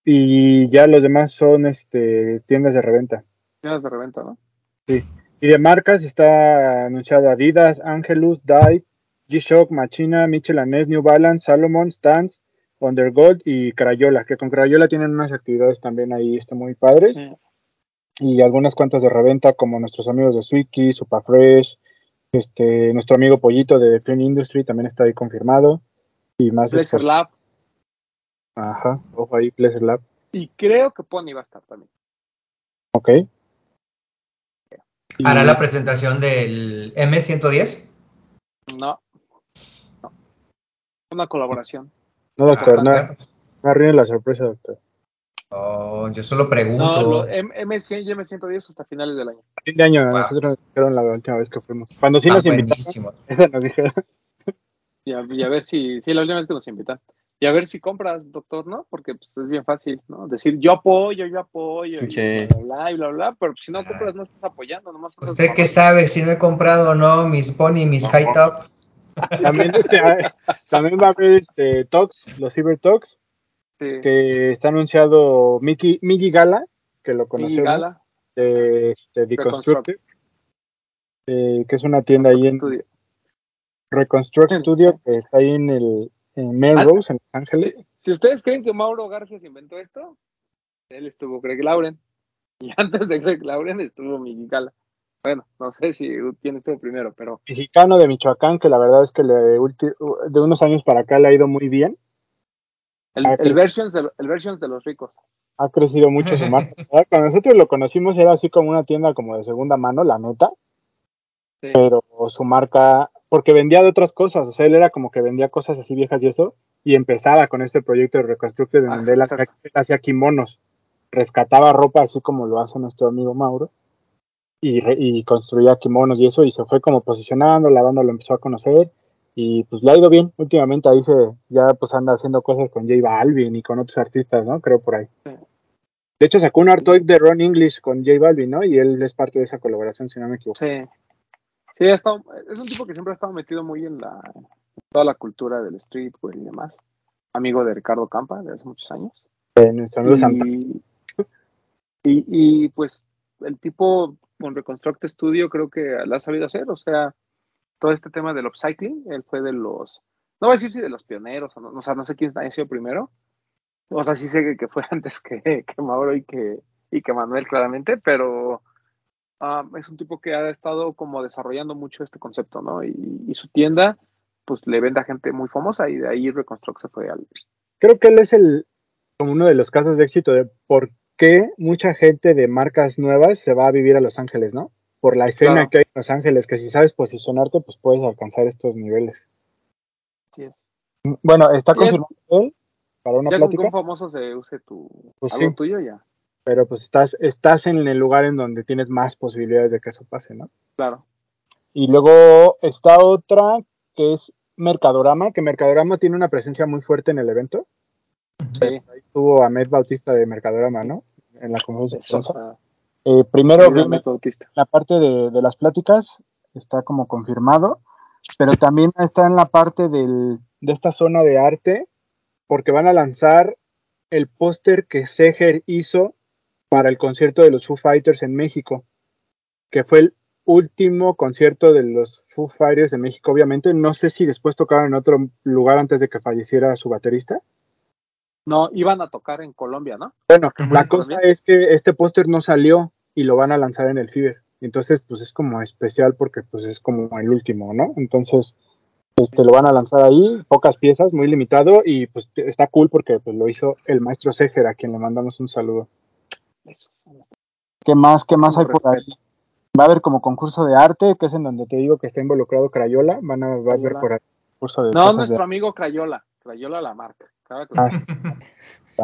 y ya los demás son este tiendas de reventa. Tiendas de reventa, ¿no? Y de marcas está anunciado Adidas, Angelus, Dive, G-Shock, Machina, Mitchell Ness, New Balance, Salomon, Stance, Undergold y Crayola, que con Crayola tienen unas actividades también ahí, está muy padres. Sí. y algunas cuantas de reventa como nuestros amigos de Swiki, Superfresh, este, nuestro amigo Pollito de Clean Industry también está ahí confirmado y más expos- Lab. Ajá, ojo ahí, Pleasure Lab. Y creo que Pony va a estar también. Ok. Y- Hará la presentación del M110. No. No. Una colaboración. No, doctor, no, Ah, no arruine la sorpresa, doctor. oh, yo solo pregunto. No, M, M100 y M110 hasta finales del año. A fin de año, Wow. nosotros nos dijeron la última vez que fuimos. Cuando sí Está nos invitaron, buenísimo. esa nos dijeron. Y a, y a ver si, sí, la última vez que nos invitan. Y a ver si compras, doctor, ¿no? Porque pues, es bien fácil, ¿no? Decir yo apoyo, yo apoyo, y bla, bla, bla, y bla, bla, pero si no compras no estás apoyando, nomás ¿Usted qué sabe si no he comprado o no mis Pony, mis High Top? También, este, también va a haber este, Talks, los Cyber Talks, Sí. que está anunciado Mickey, Miggy Gala, que lo conocemos. Gala, de este. Deconstructive, eh, que es una tienda ahí en Studio. Reconstruct Studio, que está ahí en el en Melrose, en Los Si, Ángeles. si ustedes creen que Mauro Garfias inventó esto, él estuvo Greg Lauren. Y antes de Greg Lauren estuvo Miguel Gala. Bueno, no sé si quién estuvo primero, pero Mexicano de Michoacán, que la verdad es que le de unos años para acá le ha ido muy bien. el, Ah, el, versions de, el versions de los ricos. Ha crecido mucho su marca. ¿verdad? Cuando nosotros lo conocimos era así como una tienda como de segunda mano, la neta. Sí. Pero su marca, porque vendía de otras cosas, o sea, él era como que vendía cosas así viejas y eso, y empezaba con este proyecto de Reconstructive en Ah, donde él hacía, exacto. él hacía kimonos, rescataba ropa así como lo hace nuestro amigo Mauro, y, y construía kimonos y eso, y se fue como posicionando, la banda lo empezó a conocer, y pues le ha ido bien, últimamente ahí se, ya pues anda haciendo cosas con J Balvin y con otros artistas, ¿no? Creo por ahí. De hecho sacó un art toy de Ron English con J Balvin, ¿no? Y él es parte de esa colaboración, si no me equivoco. Sí. Sí, ha estado- es un tipo que siempre ha estado metido muy en la en toda la cultura del streetwear y demás. Amigo de Ricardo Campa de hace muchos años. Eh, nuestro amigo. Y, y, y, pues el tipo con Reconstruct Studio creo que la ha sabido hacer, o sea, todo este tema del upcycling, él fue de los, no voy a decir si de los pioneros, o, no, o sea, no sé quién ha sido primero, o sea, sí sé que, fue antes que, que Mauro y que, y que Manuel claramente, pero ah, es un tipo que ha estado como desarrollando mucho este concepto, ¿no? Y, y su tienda, pues le vende a gente muy famosa y de ahí Reconstruct se fue al... Creo que él es el como uno de los casos de éxito de por qué mucha gente de marcas nuevas se va a vivir a Los Ángeles, ¿no? Por la escena Claro. que hay en Los Ángeles, que si sabes posicionarte, pues puedes alcanzar estos niveles. Es. Bueno, está confirmado él para una Ya que plática. un famoso se use tu Pues algo sí. tuyo ya. Pero pues estás, estás en el lugar en donde tienes más posibilidades de que eso pase, ¿no? Claro. Y luego está otra que es Mercadorama, que Mercadorama tiene una presencia muy fuerte en el evento. Sí. Ahí estuvo Ahmed Bautista de Mercadorama, ¿no? En la conferencia de Eso, prensa. o sea, Eh, primero Bautista. la parte de, de las pláticas, está como confirmado, pero también está en la parte del, de esta zona de arte, porque van a lanzar el póster que Seger hizo para el concierto de los Foo Fighters en México, que fue el último concierto de los Foo Fighters en México, obviamente. No sé si después tocaron en otro lugar antes de que falleciera su baterista. No, iban a tocar en Colombia, ¿no? Bueno, la cosa es que este póster no salió y lo van a lanzar en el Fever. Entonces, pues es como especial porque pues es como el último, ¿no? Entonces, este lo van a lanzar ahí, pocas piezas, muy limitado y pues está cool porque pues lo hizo el maestro Seger a quien le mandamos un saludo. Eso, ¿Qué más? ¿Qué más hay por ahí? Va a haber como concurso de arte, que es en donde te digo que está involucrado Crayola, van a, va a haber Crayola. por ahí concurso de No, nuestro de amigo Crayola. Crayola la marca. Claro que Ah, sí.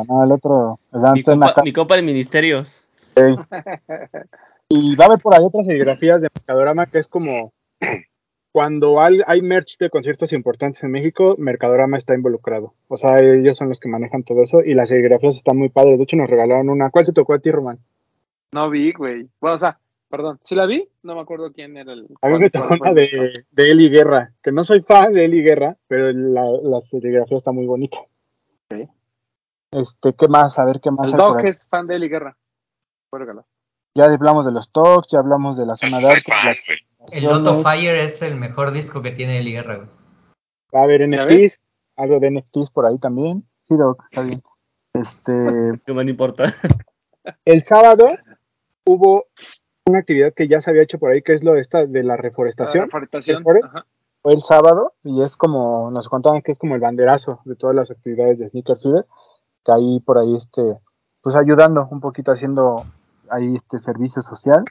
no, el otro, o sea, Mi copa, mi copa de ministerios. Y va a haber por ahí otras serigrafías de Mercadorama que es como cuando hay, hay merch de conciertos importantes en México, Mercadorama está involucrado. O sea, ellos son los que manejan todo eso y las serigrafías están muy padres. De hecho, nos regalaron una. ¿Cuál te tocó a ti, Román? No vi, güey. Bueno, o sea, perdón. ¿Sí la vi? No me acuerdo quién era el. A mí me tocó una de, de Eli Guerra, que no soy fan de Eli Guerra, pero la, la serigrafía está muy bonita. Este, ¿qué más? A ver qué más El Doc es fan de Eli Guerra. Ya hablamos de los talks, ya hablamos de la zona de arte. El Loto. Fire es el mejor disco que tiene Eli Guerra, güey. Va a haber ¿Ya NFTs, algo de NFTs por ahí también. Sí, Doc, está bien. Este, No me importa. el sábado hubo una actividad que ya se había hecho por ahí, que es lo de esta de la La reforestación. reforestación. ¿Mejores? Ajá. El sábado y es como, nos contaban que es como el banderazo de todas las actividades de Sneaker Fever, que ahí por ahí este, pues ayudando un poquito haciendo ahí este servicio social.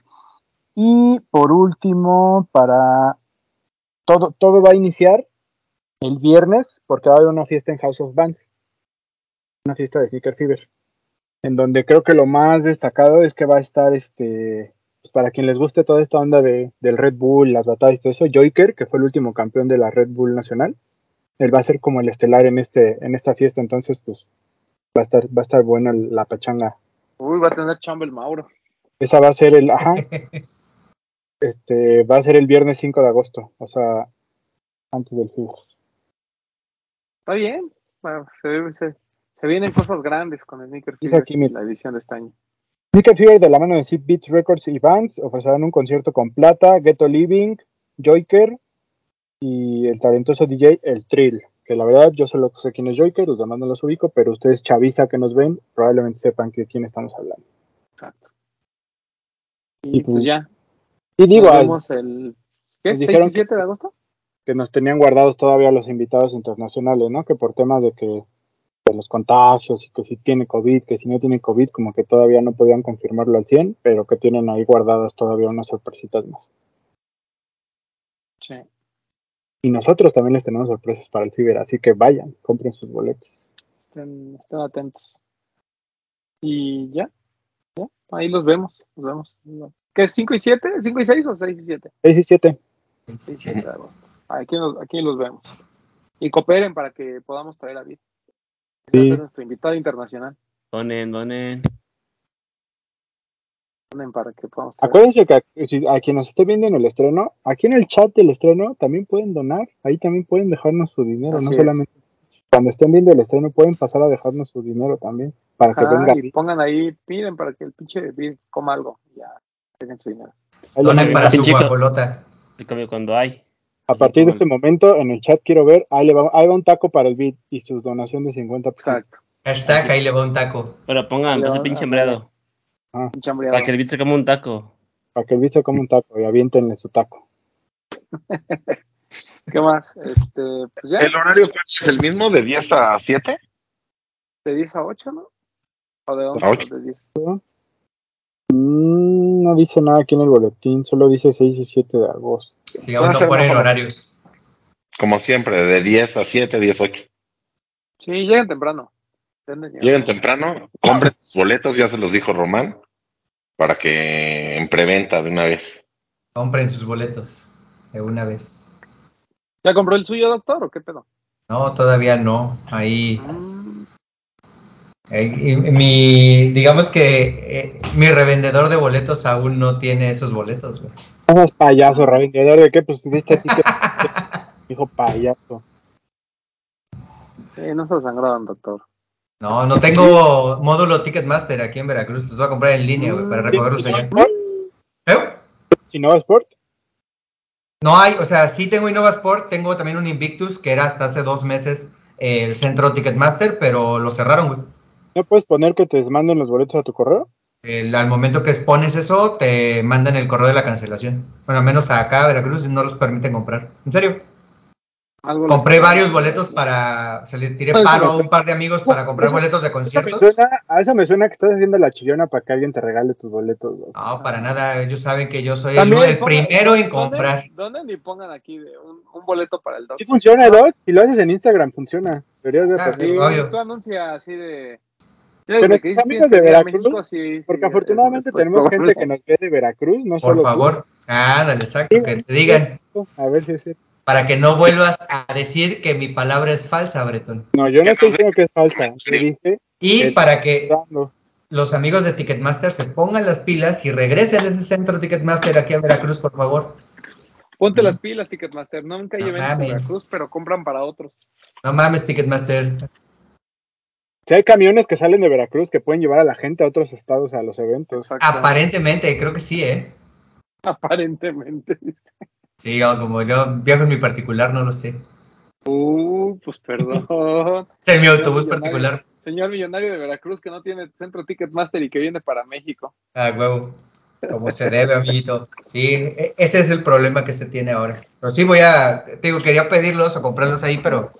Y por último, para todo, todo va a iniciar el viernes, porque va a haber una fiesta en House of Bands, una fiesta de Sneaker Fever, en donde creo que lo más destacado es que va a estar este, pues para quien les guste toda esta onda de, del Red Bull, las batallas y todo eso, Joyker, que fue el último campeón de la Red Bull Nacional, él va a ser como el estelar en este, en esta fiesta, entonces pues va a estar, va a estar buena la pachanga. Uy, va a tener chamba el Mauro. Esa va a ser el, ajá, este, va a ser el viernes 5 de agosto, o sea, antes del Fever. Está bien. Bueno, se, se, se vienen cosas grandes con el Sneaker Fever aquí, la edición de este año. Sneaker Fever de la mano de Seed Beats Records y Bands ofrecerán un concierto con Plata, Ghetto Living, Joyker y el talentoso DJ El Trill. Que la verdad yo solo sé quién es Joyker, los demás no los ubico, pero ustedes chaviza que nos ven, probablemente sepan de quién estamos hablando. Exacto. Y pues pues, ya. Y digo, nos vemos el. ¿Qué? nos ¿6 dijeron y 7 de agosto? que nos tenían guardados todavía los invitados internacionales, ¿no? Que por temas de que de los contagios y que si tiene COVID, que si no tiene COVID, como que todavía no podían confirmarlo al 100, pero que tienen ahí guardadas todavía unas sorpresitas más. Sí. Y nosotros también les tenemos sorpresas para el Fiber, así que vayan, compren sus boletos. Estén, estén atentos. Y ya. ya. Ahí los vemos. Los vemos. ¿Qué es 5 y 7? ¿5 y 6 o 6 y 7? 6 y 7. 6 y 7 de agosto. Aquí, nos- aquí los vemos. Y cooperen para que podamos traer a Vid. Sí. Va a ser nuestro invitado internacional. Donen, donen. Donen Para que podamos traer. Acuérdense que a, si- a quien nos esté viendo en el estreno, aquí en el chat del estreno también pueden donar, ahí también pueden dejarnos su dinero, Así no es. solamente cuando estén viendo el estreno pueden pasar a dejarnos su dinero también para que Ajá, venga. y pongan ahí, piden para que el pinche Vid coma algo. Ya, tengan su dinero. Donen para su guajolota. Cuando hay. A partir de este momento en el chat quiero ver, ahí, le va, ahí va un taco para el beat y su donación de 50 pesos. Exacto. Hashtag ahí le va un taco. Pero pongan, pase va- pinche hambreado. Pinche hambriado. Para que el beat se coma un taco. Para que el beat se coma un taco y aviéntenle su taco. ¿Qué más? Este, pues ya, ¿El horario cuál es el mismo de 10 a 7? de 10 a 8, ¿no? ¿O de 11 A ocho. o de 10? Mm, no dice nada aquí en el boletín, solo dice 6 y 7 de agosto. Si Van aún a no mejor. horarios. Como siempre, de 10 a 7, 10 a 8. Sí, lleguen temprano. Lleguen temprano, compren sus boletos, ya se los dijo Román, para que en preventa de una vez. Compren sus boletos de una vez. ¿Ya compró el suyo, doctor, o qué pedo? No, todavía no. Ahí, Mm, eh, y- y mi, digamos que eh, mi revendedor de boletos aún no tiene esos boletos, güey. No payaso, revendedor de qué, pues diste a ti que dijo payaso. no se sangraron, doctor. No, no tengo módulo Ticketmaster aquí en Veracruz. Los voy a comprar en línea, güey, para recogerlos allá. ¿Eh? Si no Sport, No hay, o sea, sí tengo Innova Sport, tengo también un Invictus, que era hasta hace dos meses eh, el centro Ticketmaster, pero lo cerraron, güey. ¿No puedes poner que te manden los boletos a tu correo? El- al momento que expones eso, te mandan el correo de la cancelación. Bueno, al menos acá, Veracruz, no los permiten comprar. En serio. Algo Compré varios boletos para, o sea, le tiré paro a un par de amigos para comprar eso- boletos de Eso conciertos. suena- a eso me suena que estás haciendo la chillona para que alguien te regale tus boletos. güey. No, para nada, ellos saben que yo soy el, También el pongan- primero en ¿dónde- comprar. ¿Dónde ni pongan aquí de un, un boleto para el doctor? Sí funciona, Doc. Si lo haces en Instagram, funciona. Deberías de Ah, Sí, obvio. tú anuncia así de... Pero que amigos de a Veracruz, México, sí, Porque afortunadamente es tenemos gente que nos ve de Veracruz, no Por solo favor. Ándale, exacto, que te digan. A ver si es cierto. Para que no vuelvas a decir que mi palabra es falsa, Bretón. No, yo no estoy diciendo que es falsa. Dije, Y para que dando. los amigos de Ticketmaster se pongan las pilas y regresen a ese centro Ticketmaster aquí a Veracruz, por favor. Ponte las pilas, Ticketmaster. Nunca No eventos en mames. Veracruz, pero compran para otros. No mames, Ticketmaster. Si hay camiones que salen de Veracruz que pueden llevar a la gente a otros estados a los eventos. Aparentemente, creo que sí, ¿eh? Aparentemente. Sí, o como yo viajo en mi particular, no lo sé. Uh, pues perdón. Es en mi autobús particular. Señor millonario de Veracruz que no tiene centro Ticketmaster y que viene para México. Ah, huevo. Como se debe, amiguito. Sí, e- ese es el problema que se tiene ahora. Pero sí voy a, te digo, quería pedirlos o comprarlos ahí, pero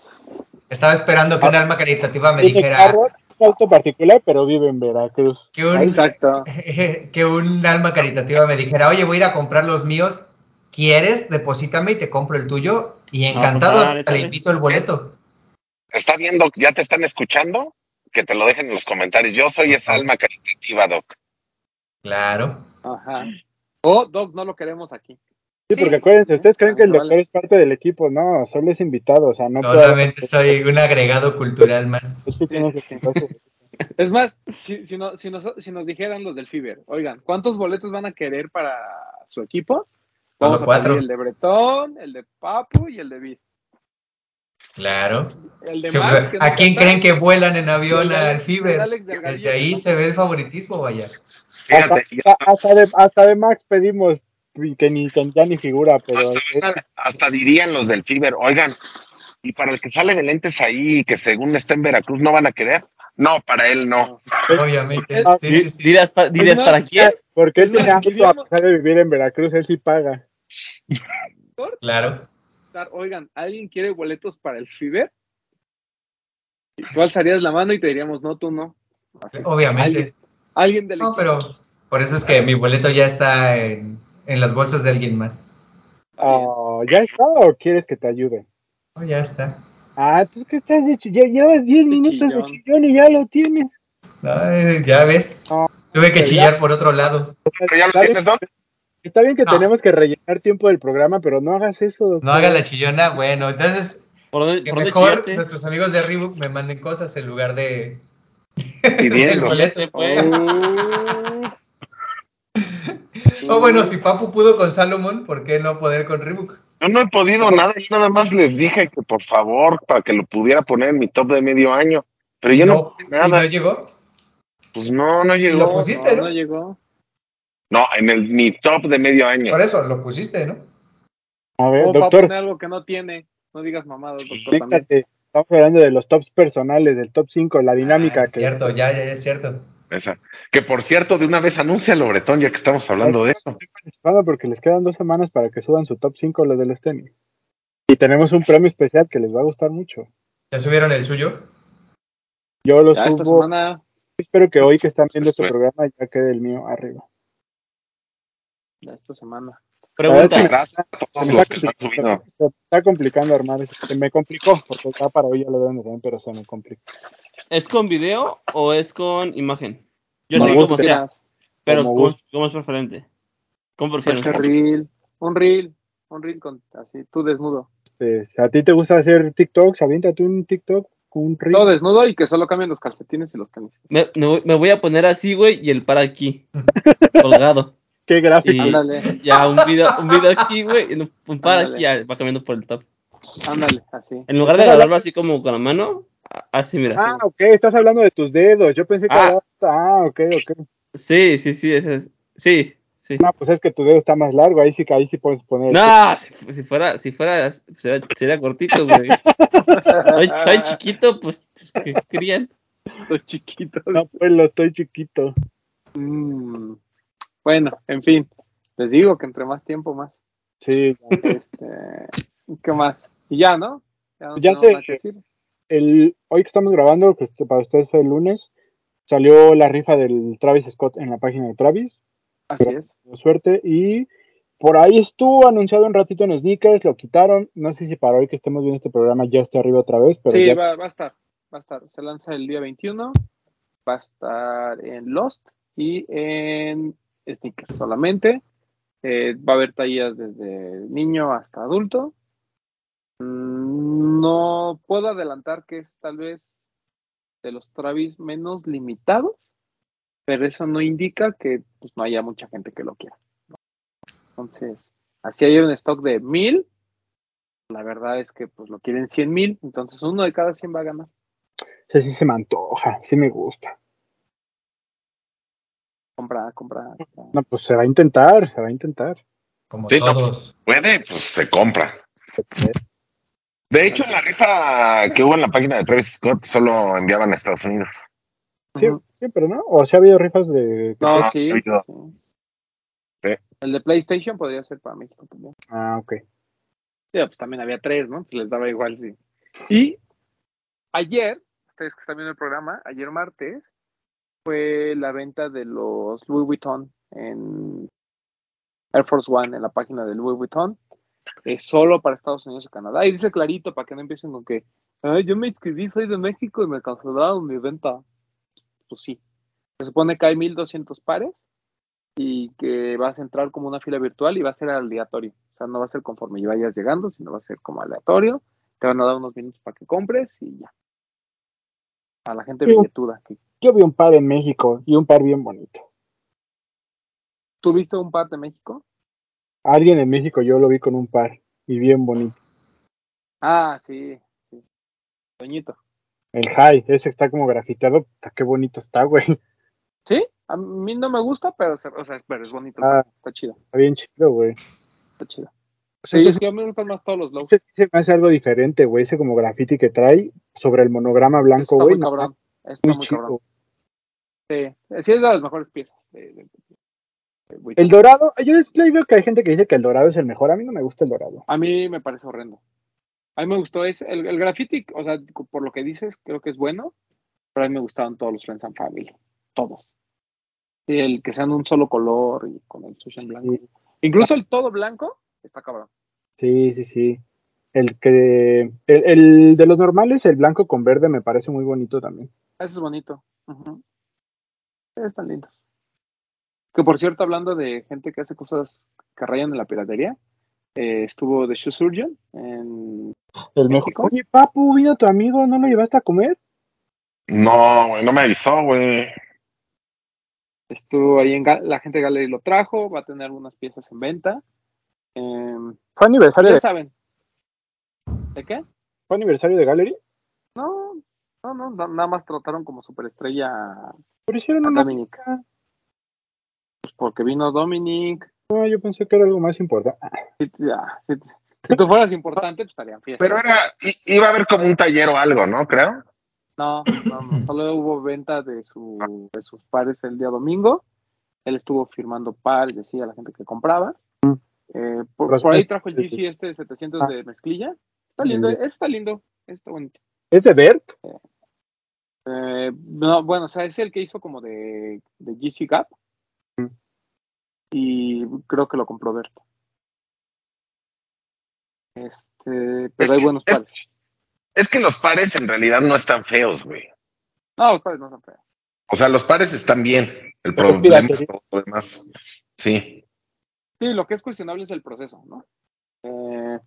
estaba esperando que un alma caritativa me dijera carro, un auto particular, pero vive en Veracruz. que un, Exacto. que un alma caritativa me dijera, oye, voy a ir a comprar los míos, ¿quieres? Deposítame y te compro el tuyo. Y encantado, pues, dale, hasta le invito el boleto. ¿Está viendo? ¿Ya te están escuchando? Que te lo dejen en los comentarios. Yo soy esa alma caritativa, Doc. Claro. Ajá. O Doc, no lo queremos aquí. Sí, Sí. porque acuérdense, ustedes creen que el doctor es parte del equipo, no, solo es invitado, o sea, no puede- Solamente soy un agregado cultural más. Es más, si, si, no- si nos, si nos dijeran los del Fiber, oigan, ¿cuántos boletos van a querer para su equipo? Vamos Solo a cuatro. pedir el de Bretón, el de Papu y el de Vid. Claro. El de Max, que no ¿A quién creen que vuelan en avión de al Fiber? Desde ahí se ve el favoritismo, vaya. Hasta, Fíjate, ya hasta- hasta de, hasta de Max pedimos que ni que ya ni figura, pero hasta, hasta dirían los del Fiber, oigan, y para el que sale de lentes ahí, que según está en Veracruz, ¿no van a querer? No, para él no. Obviamente. Sí, Di- sí, sí. ¿Dirás, pa- dirías no, para quién? porque él tiene auto, a pesar de vivir en Veracruz, él sí paga. Claro. Oigan, ¿alguien quiere boletos para el Fiber? Tú alzarías la mano y te diríamos, no, tú no. Así. Obviamente. Alguien, alguien del No, equipo. pero por eso es que mi boleto ya está en, en las bolsas de alguien más. Oh, ¿Ya está o quieres que te ayude? Oh, ya está. Ah, entonces que estás de ya llevas 10 minutos de chillón. y ya lo tienes. Ay, ya ves. No, Tuve que chillar por otro lado. Pero ya lo Está bien, tienes, Doc. está bien que No. tenemos que rellenar tiempo del programa, pero no hagas eso. doctor. No haga la chillona. Bueno, entonces, ¿Por dónde, que por dónde mejor nuestros amigos de Reebok me manden cosas en lugar de Pidiendo. boleto. Pues. O bueno, si Papu pudo con Salomon, ¿por qué no poder con Reebok? Yo no he podido nada, yo nada más les dije que por favor, para que lo pudiera poner en mi top de medio año. Pero yo no, y pude nada. no llegó. Pues no, no Y llegó. lo pusiste, no, ¿no? no llegó. No, en el mi top de medio año. Por eso, lo pusiste, ¿no? A ver, doctor, poner algo que no tiene. No digas mamadas, doctor, conéctate. Estamos hablando de los tops personales, del top 5, la dinámica Ah, es que cierto, ya, ya, ya es cierto. Esa. Que por cierto, de una vez anuncia Lobretón, ya que estamos hablando de eso. porque les quedan dos semanas para que suban su top 5 los de los tenis. Y tenemos un premio especial que les va a gustar mucho. ¿Ya subieron el suyo? Yo lo Ya esta subo. semana, Espero que hoy que están viendo este programa ya quede el mío arriba. ya esta semana. Pregunta. Gracias a todos los que lo han subido. Se está complicando armar. Se me complicó, porque ya para hoy ya lo deben de tener, pero se me complicó. ¿Es con video o es con imagen? Yo Como sé como sea, quieras. pero Como ¿cómo, cómo es preferente? ¿Cómo Puede prefieres? ser reel, un reel, un reel con así, tú desnudo. Si a ti te gusta hacer TikToks, aviéntate un TikTok con un reel. Todo desnudo y que solo cambien los calcetines y los tenis. Me, me voy- me voy a poner así, güey, y el par aquí, colgado. Qué gráfico. Y Ándale. ya un video, un video aquí, güey, y un, un par Ándale. aquí, ya va cambiando por el top. Ándale, así. En lugar de agarrarlo así como con la mano, así, mira. Ah, ok, estás hablando de tus dedos. Yo pensé que. Ah. Ah, ok, ok. Sí, sí, sí, ese es- sí, sí. No, pues es que tu dedo está más largo. Ahí sí, ahí sí puedes poner. No, si, si fuera, si fuera, sería, sería cortito, güey. Soy, soy chiquito, pues, ¿qué querían? Estoy chiquito. No, pues lo estoy chiquito. Mm. Bueno, en fin. Les digo que entre más tiempo, más. Sí, Este, ¿Qué más? Y ya, ¿no? Ya no Ya tenemos sé. nada que decir. el, hoy que estamos grabando, que este- para ustedes fue el lunes, salió la rifa del Travis Scott en la página de Travis. Así es. Suerte. Y por ahí estuvo anunciado un ratito en Sneakers, lo quitaron. No sé si para hoy que estemos viendo este programa ya esté arriba otra vez, pero Sí, ya- va, va a estar. Va a estar. Se lanza el día 21. Va a estar en Lost y en Sneakers solamente. Eh, va a haber tallas desde niño hasta adulto. Mm, No puedo adelantar que es tal vez de los Travis menos limitados, pero eso no indica que pues, no haya mucha gente que lo quiera. ¿no? Entonces, así hay un stock de mil, la verdad es que pues lo quieren 100 mil, entonces uno de cada 100 va a ganar. ese sí se me antoja, sí me gusta. Compra, compra. compra. No, pues se va a intentar, se va a intentar. Como Sí, no, todos. Puede, pues se compra. De hecho, en la rifa que hubo en la página de Travis Scott solo enviaban a Estados Unidos. Sí, sí, pero no. O sea, ha habido rifas de. No, sí, sí. El de PlayStation podría ser para México también. Ah, ok. Sí, pues también había tres, ¿no? Les daba igual, sí. Y ayer, ustedes que están viendo el programa, ayer martes, fue la venta de los Louis Vuitton en Air Force One, en la página de Louis Vuitton, eh, solo para Estados Unidos y Canadá. Y dice clarito para que no empiecen con que, Ay, yo me inscribí, soy de México y me cancelaron mi venta. Pues sí. Se supone que hay 1200 pares y que vas a entrar como una fila virtual y va a ser aleatorio. O sea, no va a ser conforme vayas llegando, sino va a ser como aleatorio. Te van a dar unos minutos para que compres y ya. A la gente billetuda. Que... Yo vi un par en México y un par bien bonito. ¿Tú viste un par de México? Alguien en México yo lo vi con un par y bien bonito. Ah, sí. sí. Doñito. El high, ese está como grafiteado. Qué bonito está, güey. Sí, a mí no me gusta, pero, o sea, pero es bonito. Ah. Está chido, Está bien chido, güey. está chido. O sea, Sí, ese, es que a mí me gustan más todos los lows. ese sí se me hace algo diferente, güey. Ese como graffiti que trae sobre el monograma blanco, Está güey. muy no, cabrón. Está muy muy cabrón. Sí, sí es de las mejores piezas. de- de- de Vuitton. El dorado, yo es- yo veo que hay gente que dice que el dorado es el mejor. A mí no me gusta el dorado. A mí me parece horrendo. A mí me gustó es el, el graffiti, o sea, por lo que dices, creo que es bueno, pero a mí me gustaban todos los Friends and Family, todos. El que sean un solo color y con el sushi en blanco. Sí. Incluso el todo blanco está cabrón. Sí, sí, sí. El que el, el de los normales, el blanco con verde me parece muy bonito también. Eso es bonito. Ujú. Están lindos. Que por cierto, hablando de gente que hace cosas que rayan en la piratería, eh, estuvo The Shoe Surgeon en El ¿México? Oye, papu, vino tu amigo, ¿no lo llevaste a comer? No, güey, no me avisó, güey. Estuvo ahí en la gente de Gallery lo trajo, va a tener algunas piezas en venta. Em, Fue aniversario ya de, saben. ¿De qué? fue aniversario de Gallery. No, no, no, na- nada más trataron como superestrella Pero hicieron a una. Porque vino Dominic. No, yo pensé que era algo más importante. Si, ya, si- si tú fueras importante, pues estarían fiestas. Pero era, i- iba a haber como un taller o algo, ¿no? Creo. No, no, no, solo hubo venta de, su, de sus pares el día domingo. Él estuvo firmando pares, decía a la gente que compraba. Eh, por, ahí trajo el. GC este 700 Ah. de mezclilla. Está lindo, está lindo, está bonito. ¿Es de Bert? Eh, no, bueno, o sea, es el que hizo como de, de GC Gap. Y creo que lo compró Berto. Este, Es pero hay que- buenos es- pares. Es que los pares en realidad no están feos, güey. No, los pares no son feos. O sea, los pares están bien. El problema es todo lo demás. Sí. Sí, lo que es cuestionable es el proceso, ¿no? Eh,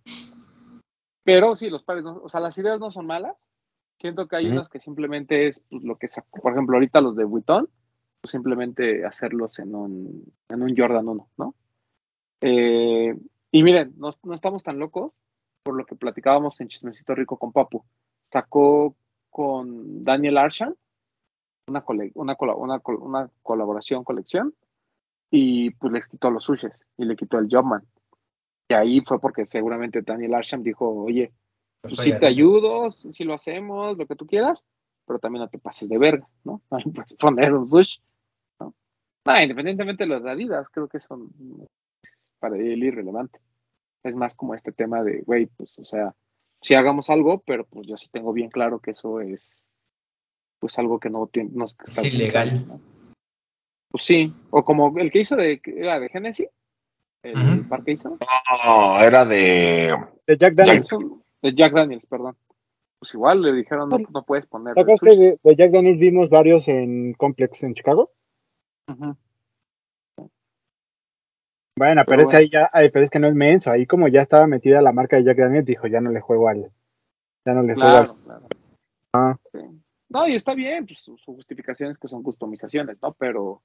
pero sí, los pares, no, o sea, las ideas no son malas. Siento que hay Ujú. unas que simplemente es pues, lo que sacó, por ejemplo, ahorita los de Vuitton, simplemente hacerlos en un, en un Jordan 1, ¿no? Eh, y miren, no, no estamos tan locos por lo que platicábamos en Chismecito Rico con Papu. Sacó con Daniel Arshan una, cole- una, una, una colaboración, colección, y pues les quitó los sushes y le quitó el Jobman. Y ahí fue porque seguramente Daniel Arsham dijo, oye, pues sí te ayudo, si lo hacemos, lo que tú quieras, pero también no te pases de verga, ¿no? Puedes poner un sush. No, independientemente de los de Adidas, creo que son para él irrelevante. Es más como este tema de, güey, pues, o sea, si hagamos algo, pero pues yo sí tengo bien claro que eso es, pues, algo que no tiene, no está Es ilegal. ¿no? Pues sí, o como el que hizo de, era de Genesis, el par que hizo, No, era de. De Jack Daniels. De Jack Daniels, perdón. Pues igual le dijeron, no, no puedes poner. ¿Te acuerdas que de, de Jack Daniels vimos varios en Complex en Chicago? Bueno, pero, Pero es que ahí ya, ay, pero es que no es menso, ahí como ya estaba metida la marca de Jack Daniels, dijo, ya no le juego al, ya no le juego al, Claro, claro. Ah. Sí. No, y está bien, pues su, su justificación es que son customizaciones, ¿no? Pero,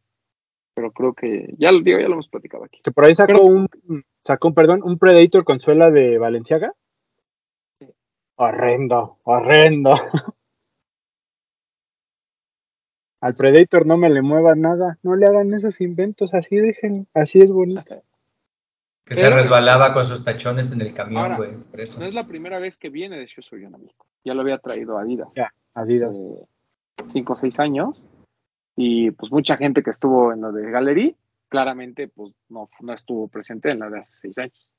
pero creo que, ya lo digo, ya lo hemos platicado aquí. que por ahí sacó Pero- un, sacó un, perdón, un Predator con suela de Valenciaga. Horrendo, horrendo. Al Predator no me le mueva nada, no le hagan esos inventos, así dejen, así es bonito. Que se resbalaba con sus tachones en el camión, güey. No es la primera vez que viene de Shoesurgeon a México. Ya lo había traído Adidas Adidas. hace cinco o seis años. Y pues mucha gente que estuvo en lo de Gallery, claramente pues no, no estuvo presente en la de hace seis años.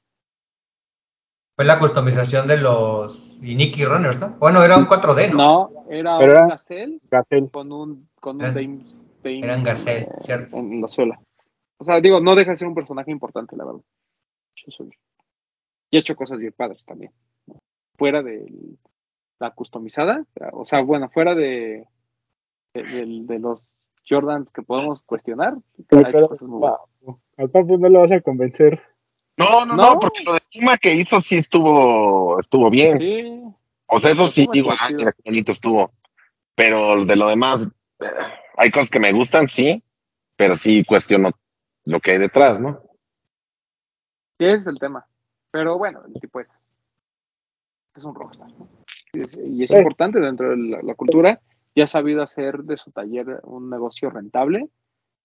Fue la customización de los Iniki Runners, ¿no? Bueno, era un 4D, ¿no? No, era Pero un era- Gazelle Gazelle. con un, con un Dame, Dame, eran Gazelle, eh, cierto. en la suela. O sea, digo, no deja de ser un personaje importante, la verdad. Yo soy- Y he hecho cosas bien padres también. Fuera de la customizada, o sea, bueno, fuera de, de, de- de los Jordans que podemos cuestionar, Pero, ha pero, al Papu no lo vas a convencer. No, no, No. no, porque lo de Puma que hizo sí estuvo, estuvo bien. Sí, O sea, eso sí digo, ah, mira qué bonito estuvo. Pero de lo demás, eh, hay cosas que me gustan, sí, pero sí cuestiono lo que hay detrás, ¿no? sí, ese es el tema. Pero bueno, el tipo es, es un rockstar, ¿no? Y es, y es Sí. importante dentro de la, la cultura y ha sabido hacer de su taller un negocio rentable.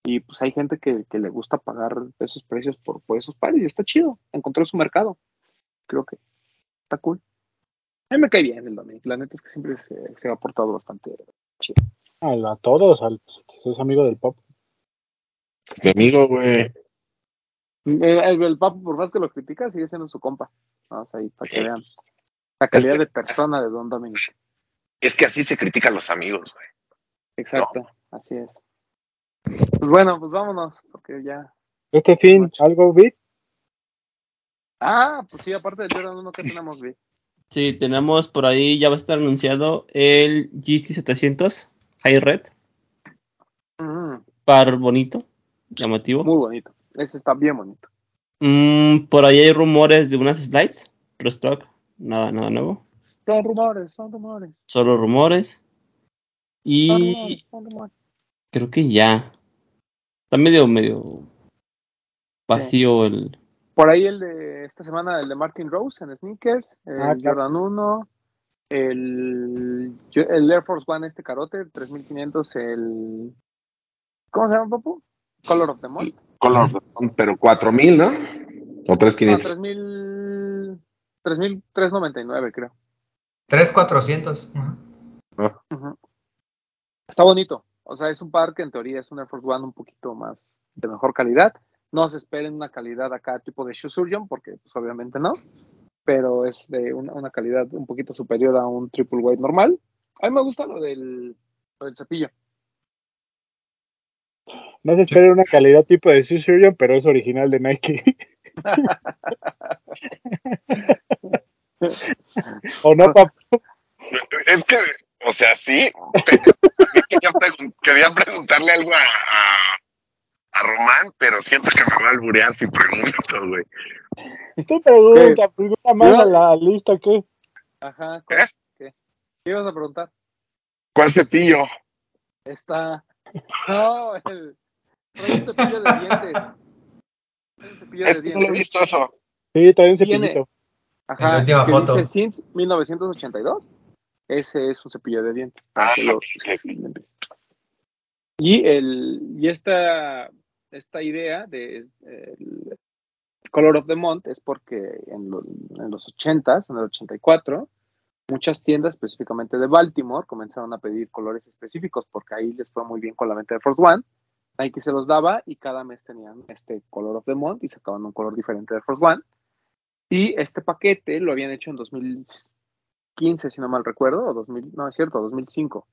Y pues hay gente que, que le gusta pagar esos precios por, por esos pares y está chido. Encontró su mercado. Creo que está cool. A mí me cae bien el Dominic. La neta es que siempre se, se ha portado bastante chido. A, a todos, al, es amigo del Pop. Mi amigo, güey. El, el, el papo, por más que lo critica, sigue siendo su compa. Vamos ahí, para que vean la calidad que- de persona de Don Dominic. Es que así se critican los amigos, güey. Exacto, así es. Pues bueno, pues vámonos, porque ya. Este fin, Mucho. algo vi, Ah, pues sí, aparte del Jordan 1 que tenemos, vi. Sí, tenemos por ahí, ya va a estar anunciado el GC 700 High Red, Mm, par bonito, llamativo. muy bonito. Ese está bien bonito. Mm, por ahí hay rumores de unas slides, restock, nada, nada nuevo, Son rumores, son rumores. solo rumores. Son Y rumores, son rumores. creo que ya. Está medio, medio vacío el... Por ahí el de esta semana, el de Martin Rose en Sneakers, el Ah, claro. Jordan 1, el, el Air Force One, este carote, 3500, el. ¿Cómo se llama, papu? Color of the Month. Color, pero 4000, ¿no? O No, 3500. 3000. 3399, creo. 3400. Ajá. Ah, Ujú. Está bonito. O sea, es un par que en teoría es un Air Force One un poquito más de mejor calidad. No se esperen una calidad acá tipo de Shoe Surgeon, porque pues obviamente no. Pero es de una, una calidad un poquito superior a un triple white normal. A mí me gusta lo del, lo del cepillo. no se espera una calidad tipo de Shoe Surgeon, pero es original de Nike. ¿O no, Papu? Es que, O sea, sí. quería, pregun- quería preguntarle algo a, a, a Román, pero siento que me va a alburear si pregunto, güey. Tú pregunta, pregunta más a la lista que. Ajá. ¿Eh? ¿Qué? ¿Qué ibas a preguntar? ¿Cuál cepillo? Está. No, el. Trae un cepillo de dientes. Trae un cepillo de Es que no lo he dientes. visto eso. Sí, trae un cepillito. En la Ajá. última foto. dice since 1982. Ese es un cepillo de dientes. Ah, Que lo-. Y el y esta esta idea de el Color of the Month es porque en, lo- en los 80s, en el 84, muchas tiendas, específicamente de Baltimore, comenzaron a pedir colores específicos porque ahí les fue muy bien con la venta de Force One. Nike se los daba y cada mes tenían este Color of the Month y sacaban un color diferente de Force One. Y este paquete lo habían hecho en 2015, si no mal recuerdo, o 2000, no es cierto, 2005.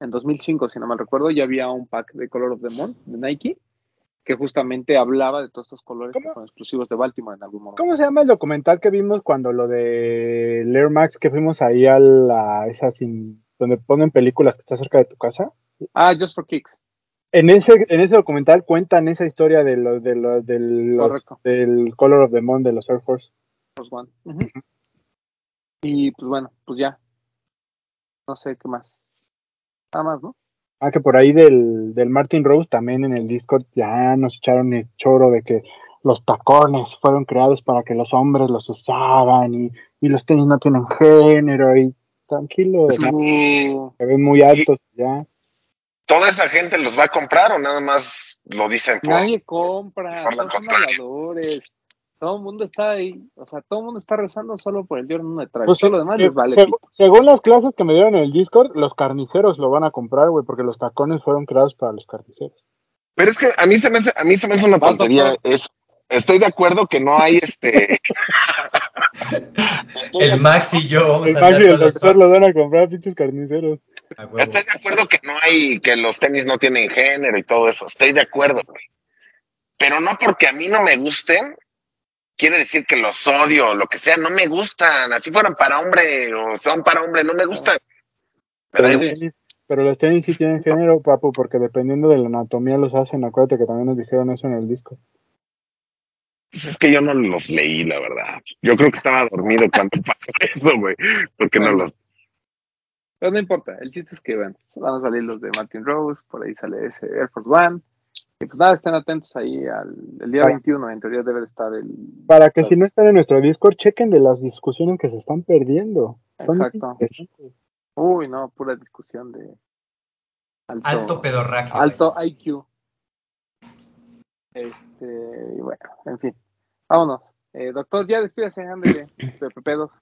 En 2005, si no mal recuerdo, ya había un pack de Color of the Month de Nike que justamente hablaba de todos estos colores que exclusivos de Baltimore en algún momento. ¿Cómo se llama el documental que vimos cuando lo de Air Max que fuimos ahí a la esa sin donde ponen películas que está cerca de tu casa? Ah, Just for Kicks. En ese en ese documental cuentan esa historia de los de los de los- del Color of the Month de los Air Force. Force One. Ujú. Y pues bueno, pues ya. No sé qué más. Nada más, ¿no? Ah, que por ahí del, del Martin Rose también en el Discord ya nos echaron el choro de que los tacones fueron creados para que los hombres los usaran y, y los tenis no tienen género y tranquilo, Sí. ¿no? Uh, se ven muy altos ya. ¿Toda esa gente los va a comprar o nada más lo dicen por... nadie compra, por son habladores. Todo el mundo está ahí, o sea, todo el mundo está rezando solo por el Jordan 1 de Travis. Pues, Todo lo demás les vale. seg- pito. según las clases que me dieron en el Discord, los carniceros lo van a comprar, güey, porque los tacones fueron creados para los carniceros. Pero es que a mí se me hace, a mí se me hace una tontería. Es, estoy de acuerdo que no hay este. El Max y yo vamos El a Max y el doctor lo van a comprar, pinches carniceros. Estoy de acuerdo que no hay, que los tenis no tienen género y todo eso. Estoy de acuerdo, güey. Pero no porque a mí no me gusten, quiere decir que los odio o lo que sea. No me gustan. Así fueran para hombre o son para hombre, no me gustan. Pero los, tenis, pero los tenis sí tienen género, papu, porque dependiendo de la anatomía los hacen. Acuérdate que también nos dijeron eso en el disco. Pues es que yo no los leí, la verdad. Yo creo que estaba dormido cuando pasó eso, güey. Porque no los. Pero no importa, el chiste es que bueno, van a salir los de Martin Rose, por ahí sale ese Air Force One. Y pues nada, estén atentos ahí al el día Ah. 21, en teoría debe de estar el... Para que si no están en nuestro Discord, chequen de las discusiones que se están perdiendo. Son Exacto. Uy, no, pura discusión de alto, Alto pedorraje. alto IQ. Este, y bueno, en fin. Vámonos. Eh, doctor, ya despídase, ándele, Pepe Pedos.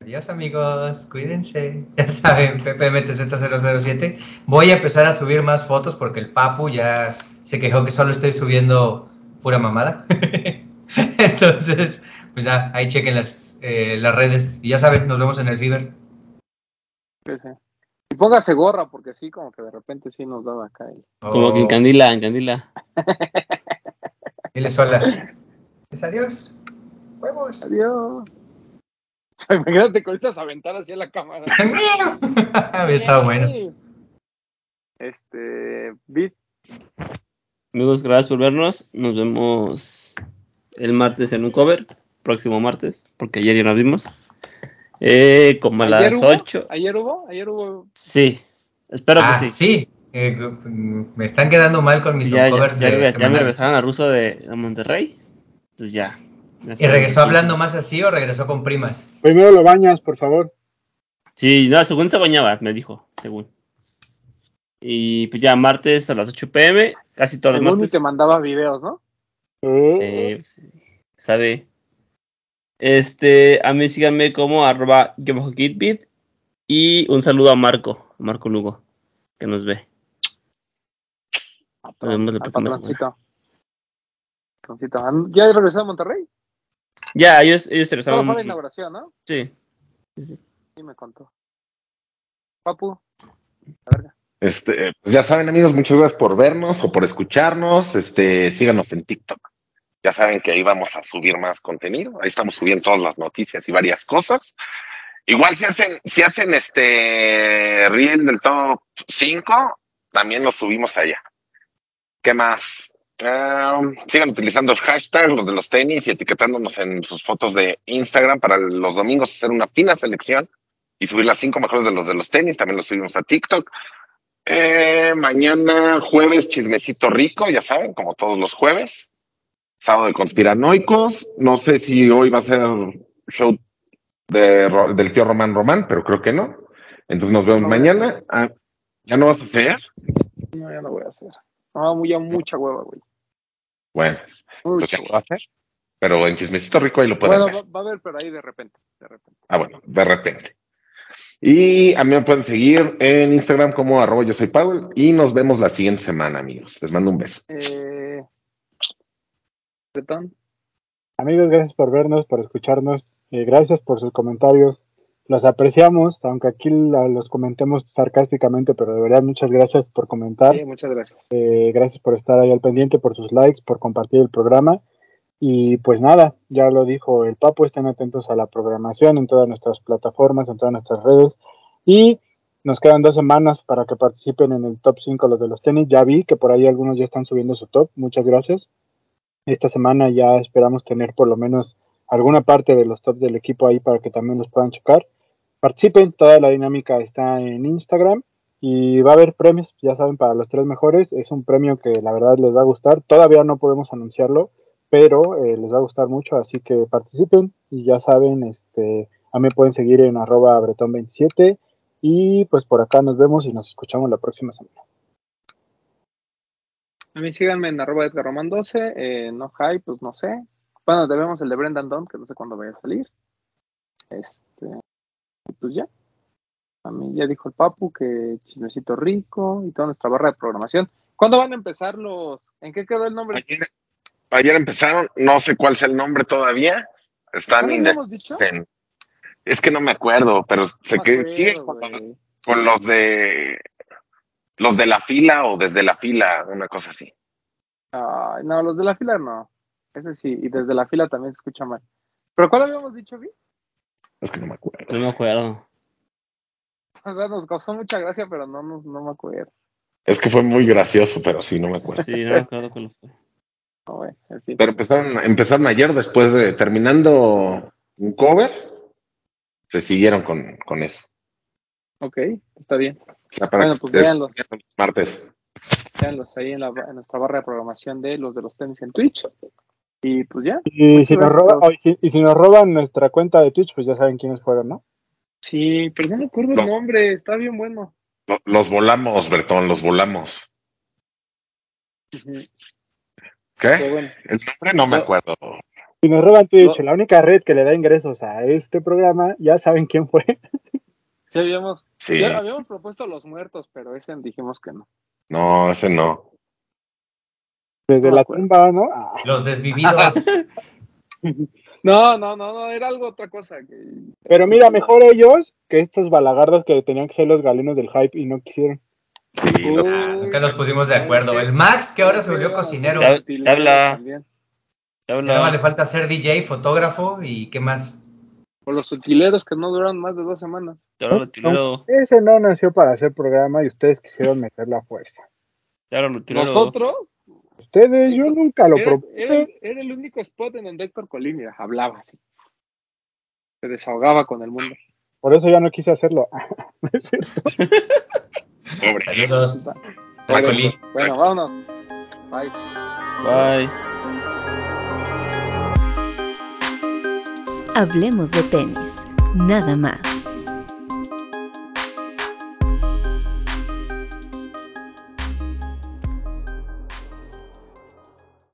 Adiós amigos, cuídense. Ya saben, PPMTZ007. Voy a empezar a subir más fotos porque el Papu ya se quejó que solo estoy subiendo pura mamada. Entonces, pues ya, ahí chequen las, eh, las redes. Y ya saben, nos vemos en el Fiber. Sí, sí. Y póngase gorra, porque sí, como que de repente sí nos daba acá. el- Como que en Oh, Candila, en Candila. Diles hola. Pues adiós. Huevos. Adiós. Imagínate que ahorita se aventara hacia la cámara. Había estado bueno. Este, Bit, Amigos, gracias por vernos. Nos vemos el martes en un cover. Próximo martes, porque ayer ya nos vimos. Eh, como a ¿ayer las hubo? 8. ¿Ayer hubo? ¿Ayer hubo? Sí, espero Ah, que sí. sí. Eh, me están quedando mal con mis Ya, ya, covers ya de regres- ya me regresaron a Ruso de, de Monterrey. Entonces ya. ya ¿Y regresó hablando más así o regresó con primas? Primero lo bañas, por favor. Sí, no, según se bañaba, me dijo, según. Y pues ya martes a las 8 pm, casi todos los Según y martes. te mandaba videos, ¿no? Sí, pues, sí, sabe. Este, a mí síganme como arroba kitbit y un saludo a Marco, a Marco Lugo, que nos ve. Nos vemos la próxima. Patroncito. ¿Ya regresó a Monterrey? Ya, ellos, ellos regresaron. fue la inauguración, ¿no? Sí. sí, sí. Sí, me contó. Papu, la verga. Este, pues ya saben, amigos, muchas gracias por vernos o por escucharnos. Este, síganos en TikTok. Ya saben que ahí vamos a subir más contenido. Ahí estamos subiendo todas las noticias y varias cosas. Igual si hacen, si hacen este reel del top 5, también lo subimos allá. ¿Qué más? Ah, sigan utilizando el hashtag, los de los tenis, y etiquetándonos en sus fotos de Instagram para los domingos hacer una fina selección y subir las cinco mejores de los de los tenis. También los subimos a TikTok. Eh, mañana jueves chismecito rico, ya saben, como todos los jueves. Sábado de conspiranoicos. No sé si hoy va a ser show de, del tío Román Román, pero creo que no. Entonces nos vemos No, mañana. Ah, ¿Ya no vas a hacer? No, ya lo voy a hacer. No, muy a mucha hueva, güey. Bueno, Mucha ya hueva. va a hacer. Pero en chismecito rico ahí lo pueden Bueno, ver. va, va a haber, pero ahí de repente, de repente. Ah, bueno, de repente. Y a mí me pueden seguir en Instagram como arroba yo soy Powell y nos vemos la siguiente semana, amigos. Les mando un beso. Eh, Amigos, gracias por vernos, por escucharnos. eh, gracias por sus comentarios. Los apreciamos, aunque aquí la- los comentemos sarcásticamente, pero de verdad muchas gracias por comentar. sí, muchas gracias. Eh, gracias por estar ahí al pendiente, por sus likes, por compartir el programa. Y pues nada, ya lo dijo el Papo, estén atentos a la programación en todas nuestras plataformas, en todas nuestras redes. Y nos quedan dos semanas para que participen en el top 5 los de los tenis. Ya vi que por ahí algunos ya están subiendo su top. Muchas gracias. Esta semana ya esperamos tener por lo menos alguna parte de los tops del equipo ahí para que también los puedan checar. Participen, toda la dinámica está en Instagram y va a haber premios, ya saben, para los tres mejores. Es un premio que la verdad les va a gustar. Todavía no podemos anunciarlo, pero eh, les va a gustar mucho, así que participen y ya saben, este, a mí me pueden seguir en arroba bretón27 y pues por acá nos vemos y nos escuchamos la próxima semana. A mí síganme en arroba Edgar Román 12, eh, no hype, pues no sé. Bueno, debemos el de Brendan Dunn, que no sé cuándo vaya a salir. Este, y pues ya. A mí ya dijo el Papu que chismecito rico y toda nuestra barra de programación. ¿Cuándo van a empezar los? ¿En qué quedó el nombre? Ayer, ayer empezaron, no sé cuál es el nombre todavía. Están ¿Cuándo index- habíamos dicho? en- Es que no me acuerdo, pero sé No que acuerdo, siguen con, los- güey. con los de los de la fila o desde la fila, una cosa así. Ay, no, los de la fila no. Ese sí, y desde la fila también se escucha mal. ¿Pero cuál habíamos dicho, Vi? Es que no me acuerdo. No me acuerdo. O sea, nos causó mucha gracia, pero no, no, no me acuerdo. Es que fue muy gracioso, pero sí, no me acuerdo. Sí, no me acuerdo cuál fue. Pero empezaron, empezaron ayer después de terminando un cover, se siguieron con, con eso. Ok, está bien. O sea, para Bueno, pues ustedes véanlo. vean los martes. Véanlos ahí en, la, en nuestra barra de programación de los de los tenis en Twitch. Y pues ya. Y Muchas si, nos oh, y si- y si nos roban nuestra cuenta de Twitch, pues ya saben quiénes fueron, ¿no? Sí, pero no me acuerdo el Los- nombre. Está bien bueno. Lo- Los volamos, Bertón, los volamos. ¿Qué? Qué bueno. El nombre no me No. acuerdo. Si nos roban Twitch, No. la única red que le da ingresos a este programa, ya saben quién fue. Ya habíamos, Sí. ya habíamos propuesto los muertos, pero ese dijimos que no. No, ese no. Desde No la acuerdo. tumba, ¿no? Ah, Los desvividos. No, no, no, no, era algo otra cosa. Que... pero mira, mejor ellos que estos balagardos que tenían que ser los galenos del hype y no quisieron. Sí, nunca nos pusimos de acuerdo. El Max, que ahora se volvió cocinero. Te Ya nada más le falta ser DJ, fotógrafo y qué más. O los utileros que no duran más de dos semanas. Ese no nació para hacer programa y ustedes quisieron meter la fuerza. Nosotros, Ustedes, yo nunca lo era, propuse. era el único spot en donde Héctor Colín hablaba así. Se desahogaba con el mundo. Por eso ya no quise hacerlo. Pobre. Saludos. Bueno, vámonos. Bye. Bye. Hablemos de tenis, nada más.